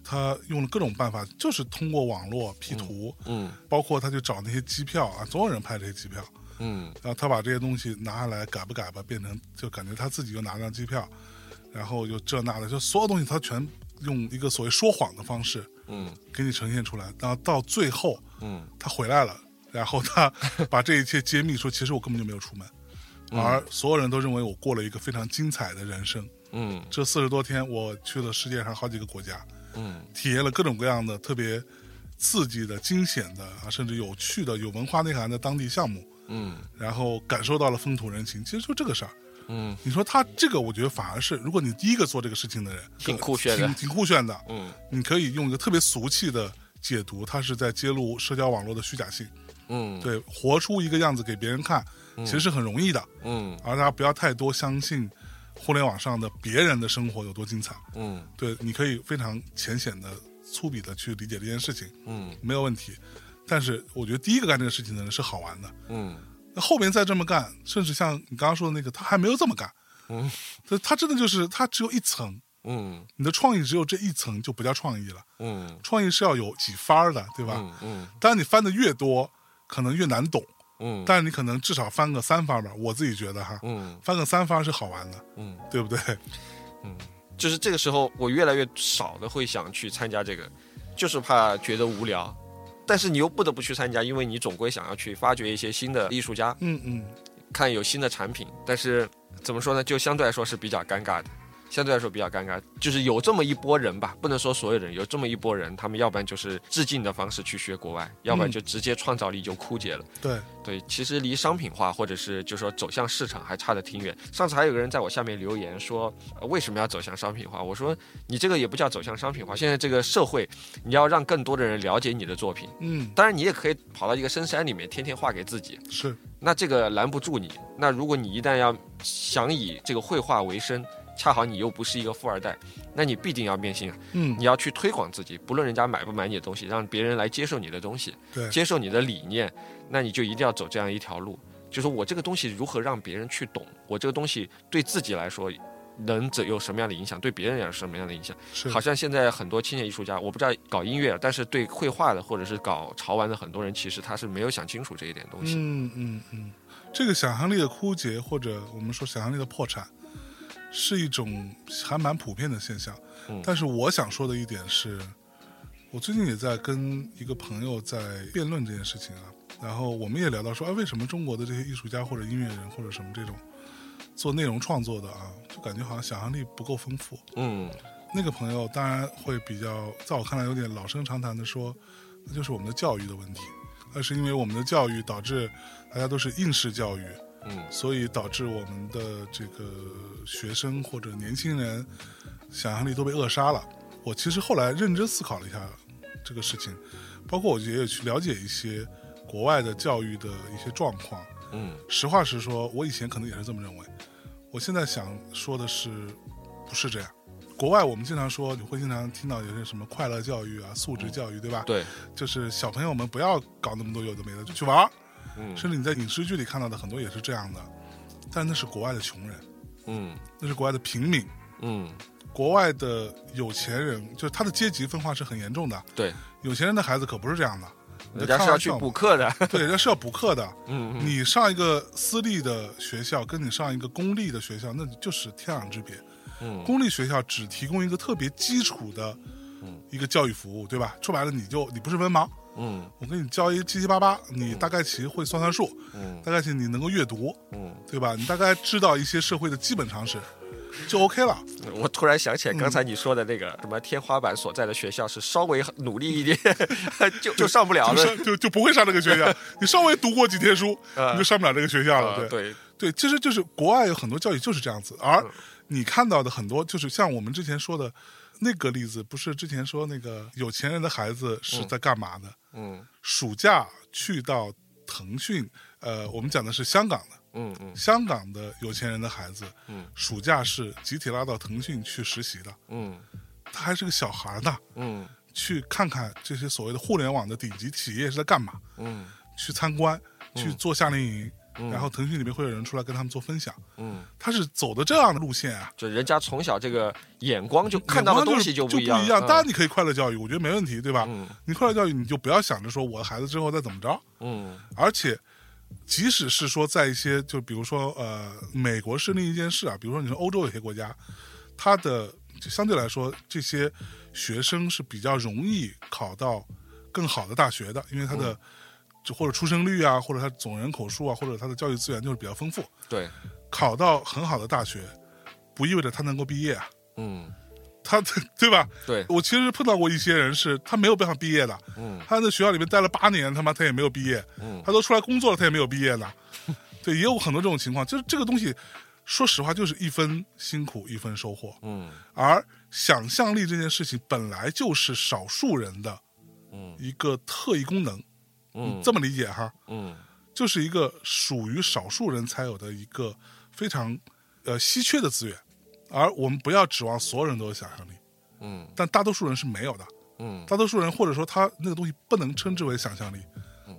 他用了各种办法，就是通过网络 P 图，嗯，包括他去找那些机票啊，总有人拍这些机票，嗯，然后他把这些东西拿下来改吧改吧，变成就感觉他自己又拿张机票，然后又这那的，就所有东西他全用一个所谓说谎的方式，嗯，给你呈现出来，然后到最后，嗯，他回来了。然后他 把这一切揭秘，说其实我根本就没有出门，而所有人都认为我过了一个非常精彩的人生。嗯，这四十多天我去了世界上好几个国家，嗯，体验了各种各样的特别刺激的、惊险的啊，甚至有趣的、有文化内涵的当地项目。嗯，然后感受到了风土人情，其实就这个事儿。嗯，你说他这个，我觉得反而是，如果你第一个做这个事情的人，挺酷炫的，挺酷炫的。嗯，你可以用一个特别俗气的解读，他是在揭露社交网络的虚假性。嗯，对，活出一个样子给别人看，其实是很容易的。嗯，而大家不要太多相信互联网上的别人的生活有多精彩。嗯，对，你可以非常浅显的、粗鄙的去理解这件事情。嗯，没有问题。但是我觉得第一个干这个事情的人是好玩的。嗯，那后面再这么干，甚至像你刚刚说的那个，他还没有这么干。嗯，他他真的就是他只有一层。嗯，你的创意只有这一层就不叫创意了。嗯，创意是要有几番的，对吧？嗯嗯。当然，你翻的越多，可能越难懂。嗯。但是你可能至少翻个三番吧，我自己觉得哈。嗯。翻个三番是好玩的。嗯。对不对？嗯。就是这个时候，我越来越少的会想去参加这个，就是怕觉得无聊。但是你又不得不去参加，因为你总归想要去发掘一些新的艺术家。嗯嗯。看有新的产品，但是怎么说呢？就相对来说是比较尴尬的。相对来说比较尴尬，就是有这么一波人吧，不能说所有人，有这么一波人，他们要不然就是致敬的方式去学国外，要不然就直接创造力就枯竭了。对对，其实离商品化或者是就说走向市场还差得挺远。上次还有个人在我下面留言说，为什么要走向商品化？我说你这个也不叫走向商品化，现在这个社会你要让更多的人了解你的作品。嗯，当然你也可以跑到一个深山里面天天画给自己。是，那这个拦不住你。那如果你一旦要想以这个绘画为生，恰好你又不是一个富二代，那你必定要变现。嗯，你要去推广自己，不论人家买不买你的东西，让别人来接受你的东西，对，接受你的理念，那你就一定要走这样一条路。就是我这个东西如何让别人去懂，我这个东西对自己来说能怎有什么样的影响，对别人有什么样的影响？是，好像现在很多青年艺术家，我不知道搞音乐，但是对绘画的或者是搞潮玩的很多人，其实他是没有想清楚这一点东西。嗯嗯嗯，这个想象力的枯竭，或者我们说想象力的破产。是一种还蛮普遍的现象，但是我想说的一点是，我最近也在跟一个朋友在辩论这件事情啊，然后我们也聊到说，哎，为什么中国的这些艺术家或者音乐人或者什么这种做内容创作的啊，就感觉好像想象力不够丰富。嗯，那个朋友当然会比较，在我看来有点老生常谈的说，那就是我们的教育的问题，那是因为我们的教育导致大家都是应试教育。嗯，所以导致我们的这个学生或者年轻人想象力都被扼杀了。我其实后来认真思考了一下这个事情，包括我也有去了解一些国外的教育的一些状况。嗯，实话实说，我以前可能也是这么认为。我现在想说的是，不是这样。国外我们经常说，你会经常听到有些什么快乐教育啊、素质教育，对吧？对，就是小朋友们不要搞那么多有的没的，就去玩。嗯，甚至你在影视剧里看到的很多也是这样的，但那是国外的穷人，嗯，那是国外的平民，嗯，国外的有钱人，就是他的阶级分化是很严重的。对，有钱人的孩子可不是这样的，人家是要去补课的，对，人家是要补课的。嗯，你上一个私立的学校，跟你上一个公立的学校，那就是天壤之别。嗯，公立学校只提供一个特别基础的，一个教育服务，对吧？说白了，你就你不是文盲。嗯，我给你教一七七八八，你大概其会算算数，嗯，大概其你能够阅读，嗯，对吧？你大概知道一些社会的基本常识，就 OK 了。我突然想起来刚才你说的那个什么天花板所在的学校是稍微努力一点，就就上不了了，就就不会上这个学校。你稍微读过几天书，你就上不了这个学校了。对对对，其实就是国外有很多教育就是这样子，而你看到的很多就是像我们之前说的。那个例子不是之前说那个有钱人的孩子是在干嘛的？嗯，暑假去到腾讯，呃，我们讲的是香港的，嗯嗯，香港的有钱人的孩子，嗯，暑假是集体拉到腾讯去实习的，嗯，他还是个小孩呢，嗯，去看看这些所谓的互联网的顶级企业是在干嘛，嗯，去参观，去做夏令营。然后腾讯里面会有人出来跟他们做分享，嗯，他是走的这样的路线啊，就人家从小这个眼光就看到的东西就不一样。当然你可以快乐教育，我觉得没问题，对吧？嗯，你快乐教育你就不要想着说我的孩子之后再怎么着，嗯，而且即使是说在一些就比如说呃美国是另一件事啊，比如说你说欧洲有些国家，它的就相对来说这些学生是比较容易考到更好的大学的，因为他的。就或者出生率啊，或者他总人口数啊，或者他的教育资源就是比较丰富。对，考到很好的大学，不意味着他能够毕业啊。嗯，他对吧？对，我其实碰到过一些人，是他没有办法毕业的。嗯，他在学校里面待了八年，他妈他也没有毕业。嗯，他都出来工作了，他也没有毕业的。对，也有很多这种情况。就是这个东西，说实话，就是一分辛苦一分收获。嗯，而想象力这件事情本来就是少数人的，嗯，一个特异功能。嗯，这么理解哈，嗯，就是一个属于少数人才有的一个非常呃稀缺的资源，而我们不要指望所有人都有想象力，嗯，但大多数人是没有的，嗯，大多数人或者说他那个东西不能称之为想象力，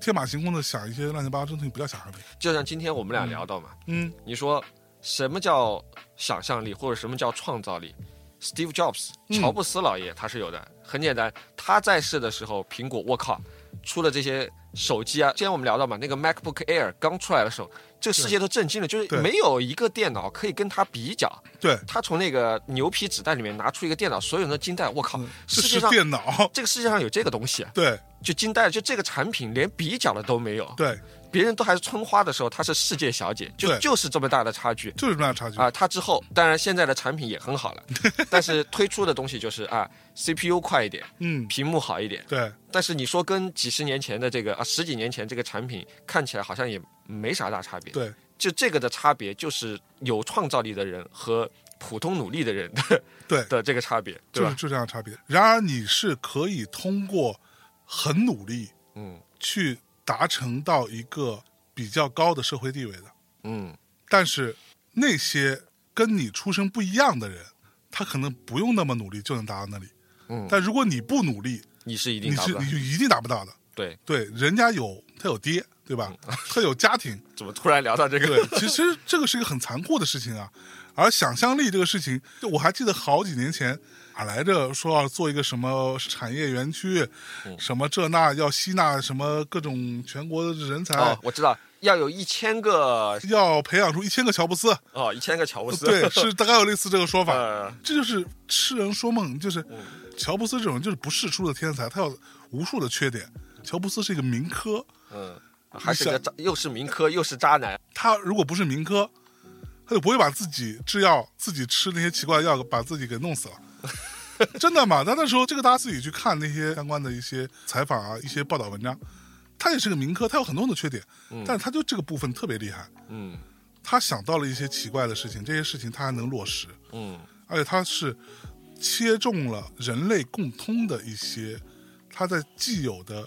天马行空的想一些乱七八糟的东西不叫想象力。就像今天我们俩聊到嘛，嗯，你说什么叫想象力或者什么叫创造力？Steve Jobs，乔布斯老爷他是有的。很简单，他在世的时候，苹果我靠，出了这些手机啊。之前我们聊到嘛，那个 MacBook Air 刚出来的时候，这个世界都震惊了，就是没有一个电脑可以跟它比较。对，他从那个牛皮纸袋里面拿出一个电脑，所有人都惊呆。我靠，世界上电脑，这个世界上有这个东西？对，就惊呆了，就这个产品连比较的都没有。对。别人都还是春花的时候，她是世界小姐，就就是这么大的差距，就是这么大差距啊！她之后，当然现在的产品也很好了，但是推出的东西就是啊，CPU 快一点，嗯，屏幕好一点，对。但是你说跟几十年前的这个啊，十几年前这个产品看起来好像也没啥大差别，对。就这个的差别，就是有创造力的人和普通努力的人的 对的这个差别，就是就这样差别。然而你是可以通过很努力，嗯，去。达成到一个比较高的社会地位的，嗯，但是那些跟你出身不一样的人，他可能不用那么努力就能达到那里，嗯，但如果你不努力，你是一定你是你就一定达不到的，对对，人家有他有爹，对吧？他有家庭，怎么突然聊到这个？对，其实这个是一个很残酷的事情啊。而想象力这个事情，就我还记得好几年前。哪来着？说要做一个什么产业园区，什么这那要吸纳什么各种全国的人才。哦，我知道，要有一千个，要培养出一千个乔布斯。哦，一千个乔布斯。对，是大概有类似这个说法。这就是痴人说梦，就是乔布斯这种就是不世出的天才，他有无数的缺点。乔布斯是一个民科，嗯，还是个渣，又是民科又是渣男。他如果不是民科，他就不会把自己制药、自己吃那些奇怪的药，把自己给弄死了。真的吗？他那时候，这个大家自己去看那些相关的一些采访啊，一些报道文章。他也是个民科，他有很多的缺点，但是他就这个部分特别厉害。嗯，他想到了一些奇怪的事情，这些事情他还能落实。嗯，而且他是切中了人类共通的一些，他在既有的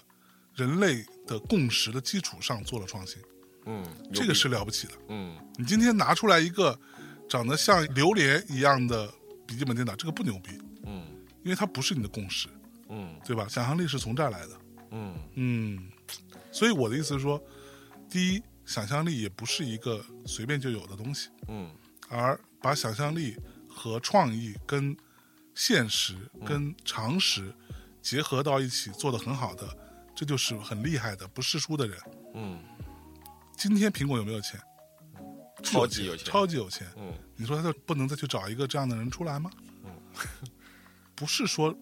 人类的共识的基础上做了创新。嗯，这个是了不起的。嗯，你今天拿出来一个长得像榴莲一样的。笔记本电脑这个不牛逼，嗯，因为它不是你的共识，嗯，对吧？想象力是从这儿来的，嗯。嗯，所以我的意思是说，第一，想象力也不是一个随便就有的东西，嗯，而把想象力和创意跟现实跟常识结合到一起做得很好的，这就是很厉害的不世出的人，嗯，今天苹果有没有钱？超级有钱，超级有钱。嗯，你说他就不能再去找一个这样的人出来吗？嗯，不是说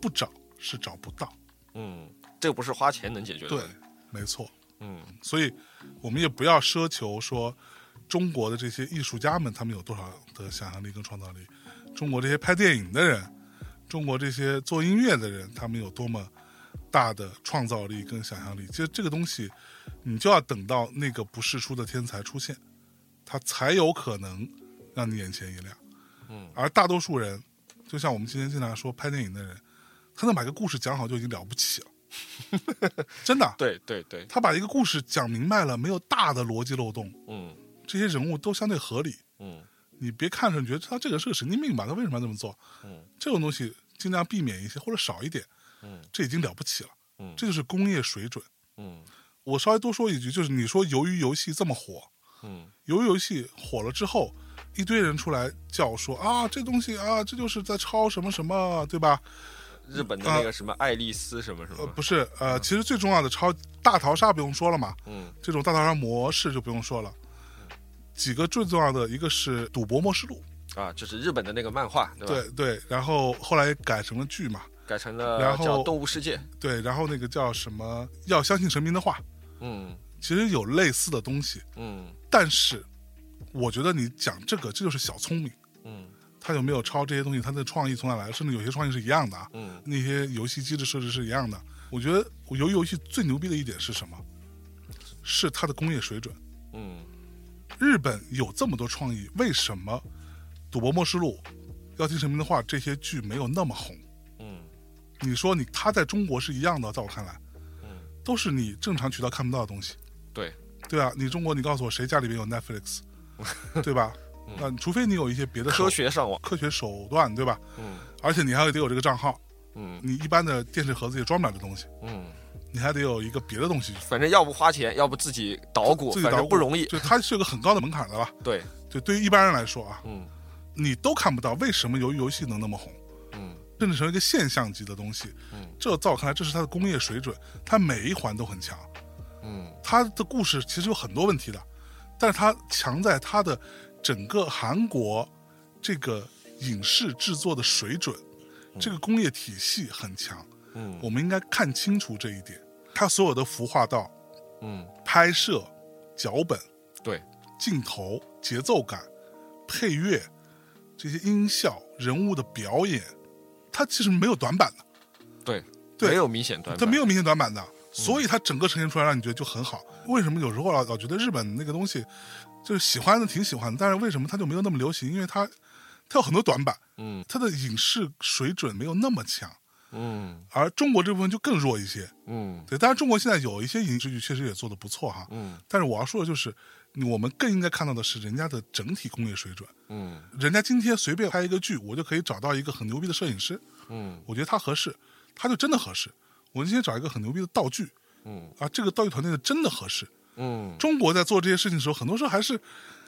不找，是找不到。嗯，这个不是花钱能解决的。对，没错。嗯，所以我们也不要奢求说中国的这些艺术家们他们有多少的想象力跟创造力，中国这些拍电影的人，中国这些做音乐的人，他们有多么大的创造力跟想象力。其实这个东西，你就要等到那个不世出的天才出现。他才有可能让你眼前一亮，嗯，而大多数人，就像我们今天经常说拍电影的人，他能把一个故事讲好就已经了不起了，真的，对对对，他把一个故事讲明白了，没有大的逻辑漏洞，嗯，这些人物都相对合理，嗯，你别看着觉得他这个是个神经病吧，他为什么要这么做？嗯，这种东西尽量避免一些或者少一点，嗯，这已经了不起了，嗯，这就是工业水准，嗯，我稍微多说一句，就是你说由于游戏这么火。嗯，鱿鱼游戏火了之后，一堆人出来叫说啊，这东西啊，这就是在抄什么什么，对吧？日本的那个什么爱丽丝什么什么？呃不是，呃，其实最重要的抄大逃杀不用说了嘛，嗯，这种大逃杀模式就不用说了。几个最重要的一个是《赌博默示录》啊，就是日本的那个漫画，对吧？对对，然后后来改成了剧嘛，改成了然后动物世界，对，然后那个叫什么？要相信神明的话，嗯，其实有类似的东西，嗯。但是，我觉得你讲这个，这就是小聪明。嗯，他有没有抄这些东西？他的创意从哪来？甚至有些创意是一样的。嗯，那些游戏机制设置是一样的。我觉得我游游戏最牛逼的一点是什么？是它的工业水准。嗯，日本有这么多创意，为什么《赌博默示录》要听神明的话这些剧没有那么红？嗯，你说你他在中国是一样的，在我看来，嗯，都是你正常渠道看不到的东西。对。啊，你中国，你告诉我谁家里面有 Netflix，对吧？那除非你有一些别的科学上网、科学手段，对吧？嗯。而且你还得有这个账号，嗯。你一般的电视盒子也装不了这东西，嗯。你还得有一个别的东西，反正要不花钱，要不自己捣鼓，自己捣鼓不容易。就它是有个很高的门槛的吧？对，就对于一般人来说啊，嗯，你都看不到，为什么由于游戏能那么红？嗯，甚至成为一个现象级的东西。嗯，这在我看来，这是它的工业水准，它每一环都很强。嗯，他的故事其实有很多问题的，但是他强在他的整个韩国这个影视制作的水准，这个工业体系很强。嗯，我们应该看清楚这一点。他所有的服化道，嗯，拍摄、脚本，对，镜头、节奏感、配乐。这些音效、人物的表演，他其实没有短板的，对，没有明显短，他没有明显短板的，所以它整个呈现出来让你觉得就很好。为什么有时候老老觉得日本那个东西就是喜欢的挺喜欢，但是为什么它就没有那么流行？因为它它有很多短板，嗯，它的影视水准没有那么强，嗯，而中国这部分就更弱一些，嗯，对。当然，中国现在有一些影视剧确实也做的不错哈，嗯，但是我要说的就是。我们更应该看到的是人家的整体工业水准。嗯，人家今天随便拍一个剧，我就可以找到一个很牛逼的摄影师。嗯，我觉得他合适，他就真的合适。我今天找一个很牛逼的道具。嗯，啊，这个道具团队的真的合适。嗯，中国在做这些事情的时候，很多时候还是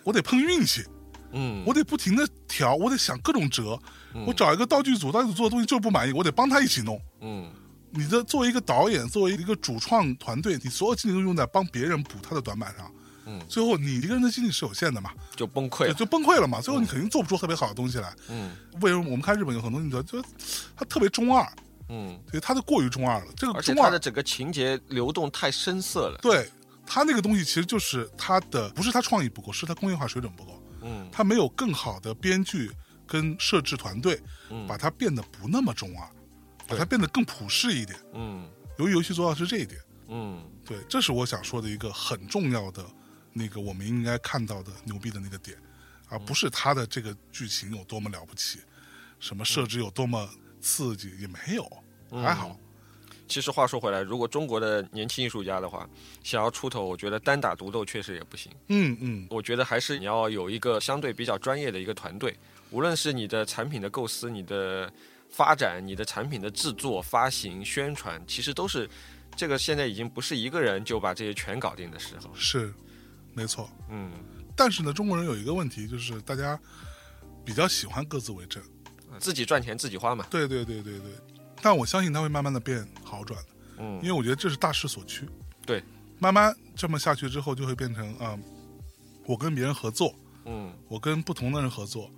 我得碰运气。嗯，我得不停的调，我得想各种辙。我找一个道具组，道具组做的东西就是不满意，我得帮他一起弄。嗯，你的作为一个导演，作为一个主创团队，你所有精力都用在帮别人补他的短板上。嗯，最后你一个人的精力是有限的嘛，就崩溃了，就崩溃了嘛。最后你肯定做不出特别好的东西来。嗯，为什么我们看日本有很多，你知道，就他特别中二。嗯，对，他的过于中二了。这个中二的整个情节流动太深色了。对他那个东西其实就是他的，不是他创意不够，是他工业化水准不够。嗯，他没有更好的编剧跟摄制团队，把它变得不那么中二，把它变得更普世一点。嗯，由于游戏做到是这一点。嗯，对，这是我想说的一个很重要的。那个我们应该看到的牛逼的那个点，而不是他的这个剧情有多么了不起，什么设置有多么刺激也没有，还好。其实话说回来，如果中国的年轻艺术家的话，想要出头，我觉得单打独斗确实也不行。嗯嗯，我觉得还是你要有一个相对比较专业的一个团队，无论是你的产品的构思、你的发展、你的产品的制作、发行、宣传，其实都是这个现在已经不是一个人就把这些全搞定的时候。是。没错，嗯，但是呢，中国人有一个问题，就是大家比较喜欢各自为政，自己赚钱自己花嘛。对对对对对，但我相信他会慢慢的变好转的，嗯，因为我觉得这是大势所趋。对，慢慢这么下去之后，就会变成啊，我跟别人合作，嗯，我跟不同的人合作，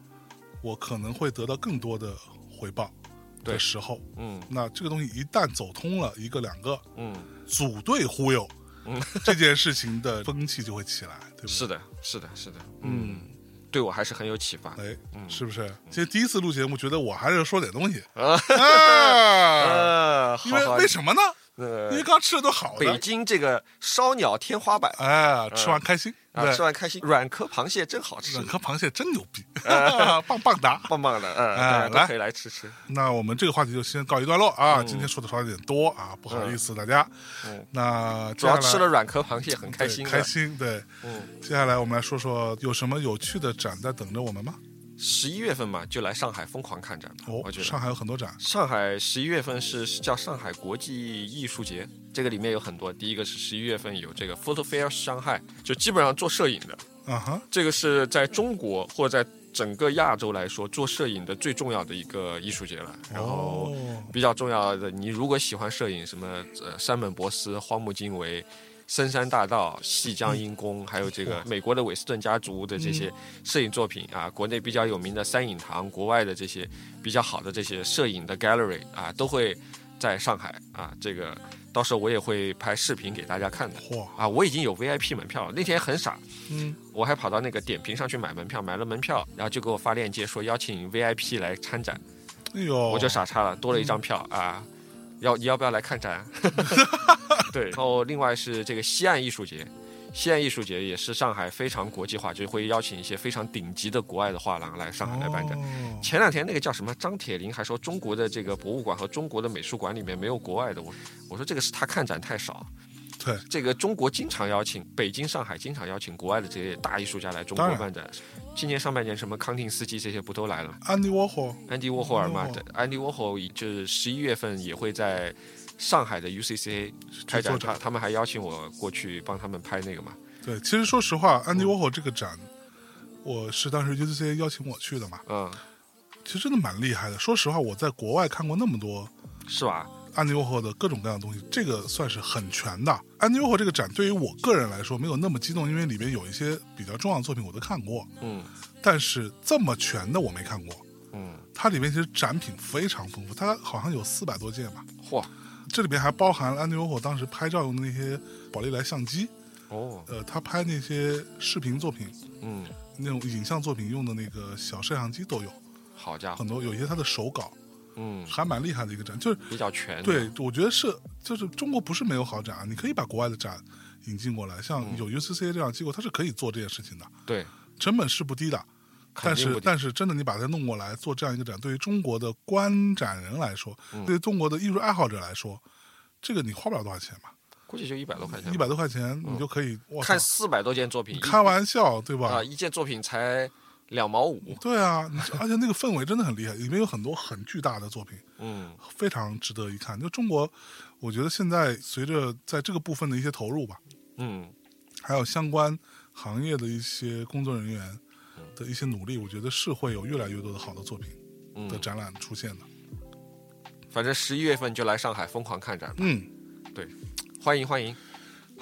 我可能会得到更多的回报的时候，嗯，那这个东西一旦走通了一个两个，嗯，组队忽悠。嗯，这件事情的风气就会起来，对吧？是的，是的，是的，嗯，对我还是很有启发。哎，是不是？其实第一次录节目，觉得我还是要说点东西 啊，因为为什么呢？因为刚吃的都好的。北京这个烧鸟天花板，哎，吃完开心。啊，吃完开心，软壳螃蟹真好吃，软壳螃蟹真牛逼，棒棒哒，棒棒的，嗯，来可以来吃吃。那我们这个话题就先告一段落啊，今天说的稍微有点多啊，不好意思大家。那主要吃了软壳螃蟹很开心，开心对。嗯，接下来我们来说说有什么有趣的展在等着我们吗？十一月份嘛，就来上海疯狂看展。哦，我觉得上海有很多展。上海十一月份是叫上海国际艺术节，这个里面有很多。第一个是十一月份有这个 Photo Fair 上海，就基本上做摄影的。啊哈，这个是在中国或在整个亚洲来说做摄影的最重要的一个艺术节了。然后比较重要的，你如果喜欢摄影，什么呃山本博司、荒木经惟。深山大道、细江阴宫，还有这个美国的韦斯顿家族的这些摄影作品啊，国内比较有名的三影堂，国外的这些比较好的这些摄影的 gallery 啊，都会在上海啊。这个到时候我也会拍视频给大家看的。哇啊！我已经有 VIP 门票了。那天很傻，嗯，我还跑到那个点评上去买门票，买了门票，然后就给我发链接说邀请 VIP 来参展。哎呦，我就傻叉了，多了一张票啊！要你要不要来看展？对，然后另外是这个西岸艺术节，西岸艺术节也是上海非常国际化，就会邀请一些非常顶级的国外的画廊来上海来办展。前两天那个叫什么张铁林还说中国的这个博物馆和中国的美术馆里面没有国外的，我我说这个是他看展太少。对，这个中国经常邀请北京、上海经常邀请国外的这些大艺术家来中国办展。今年上半年什么康定斯基这些不都来了？安迪沃霍，安迪沃霍尔嘛，安迪沃霍就是十一月份也会在。上海的 UCCA 开展，他他们还邀请我过去帮他们拍那个嘛。对，其实说实话，安迪沃霍这个展，我是当时 UCCA 邀请我去的嘛。嗯，其实真的蛮厉害的。说实话，我在国外看过那么多，是吧？安迪沃霍的各种各样的东西，这个算是很全的。安迪沃霍这个展对于我个人来说没有那么激动，因为里边有一些比较重要的作品我都看过。嗯，但是这么全的我没看过。嗯，它里面其实展品非常丰富，它好像有四百多件吧。嚯，这里边还包含了安迪沃霍当时拍照用的那些宝丽来相机。哦，呃，他拍那些视频作品，嗯，那种影像作品用的那个小摄像机都有。好家伙，很多有一些他的手稿。嗯，还蛮厉害的一个展，就是比较全。对，我觉得是，就是中国不是没有好展，你可以把国外的展引进过来，像有 UCCA 这样机构，它是可以做这件事情的。对，成本是不低的，但是但是真的你把它弄过来做这样一个展，对于中国的观展人来说，对于中国的艺术爱好者来说，这个你花不了多少钱吧？估计就一百多块钱。一百多块钱你就可以看四百多件作品，开玩笑对吧？啊，一件作品才。两毛五，对啊，而且那个氛围真的很厉害，里面有很多很巨大的作品，嗯，非常值得一看。就中国，我觉得现在随着在这个部分的一些投入吧，嗯，还有相关行业的一些工作人员的一些努力，我觉得是会有越来越多的好的作品的展览出现的。反正十一月份就来上海疯狂看展，嗯，对，欢迎欢迎。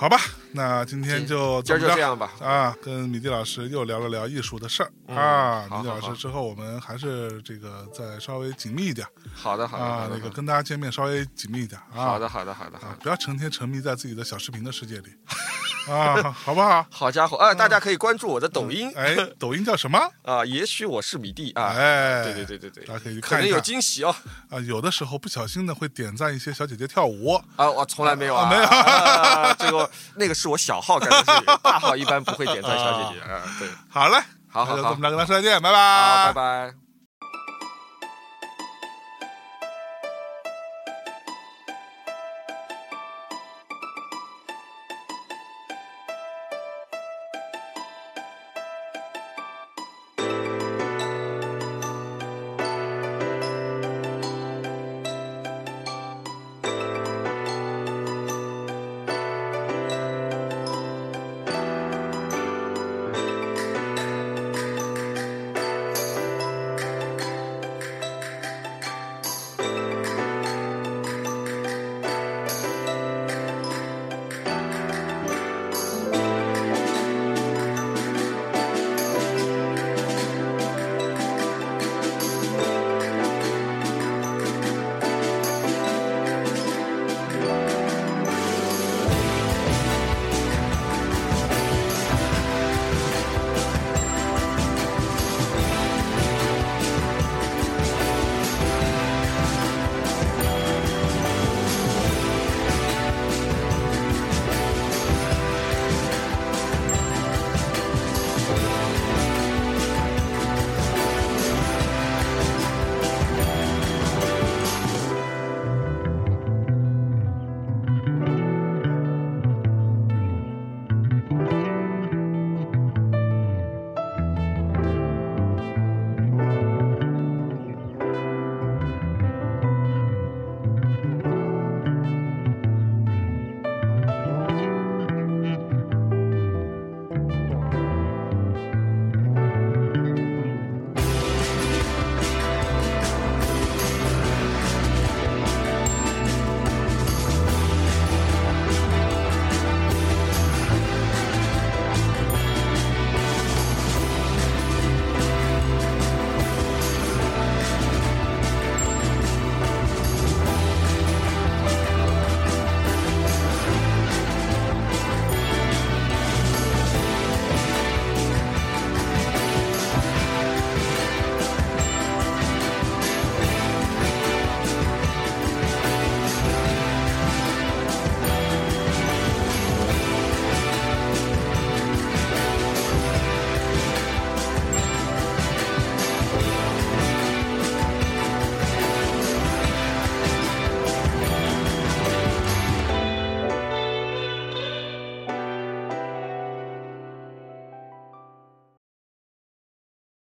好吧，那今天就今儿就这样吧。啊，跟米蒂老师又聊了聊艺术的事儿啊。米蒂老师之后我们还是这个再稍微紧密一点。好的，好的。啊，那个跟大家见面稍微紧密一点啊。好的，好的，好的。不要成天沉迷在自己的小视频的世界里。啊，好不好？好家伙，啊，大家可以关注我的抖音。哎，抖音叫什么？啊，也许我是米蒂啊。哎，对对对对对，大家可以看，可能有惊喜哦。啊，有的时候不小心的会点赞一些小姐姐跳舞。啊，我从来没有啊，没有。这个那个是我小号干的事情，大号一般不会点赞小姐姐。啊，对，好嘞，好好好，我们俩跟大家说再见，拜拜，拜拜。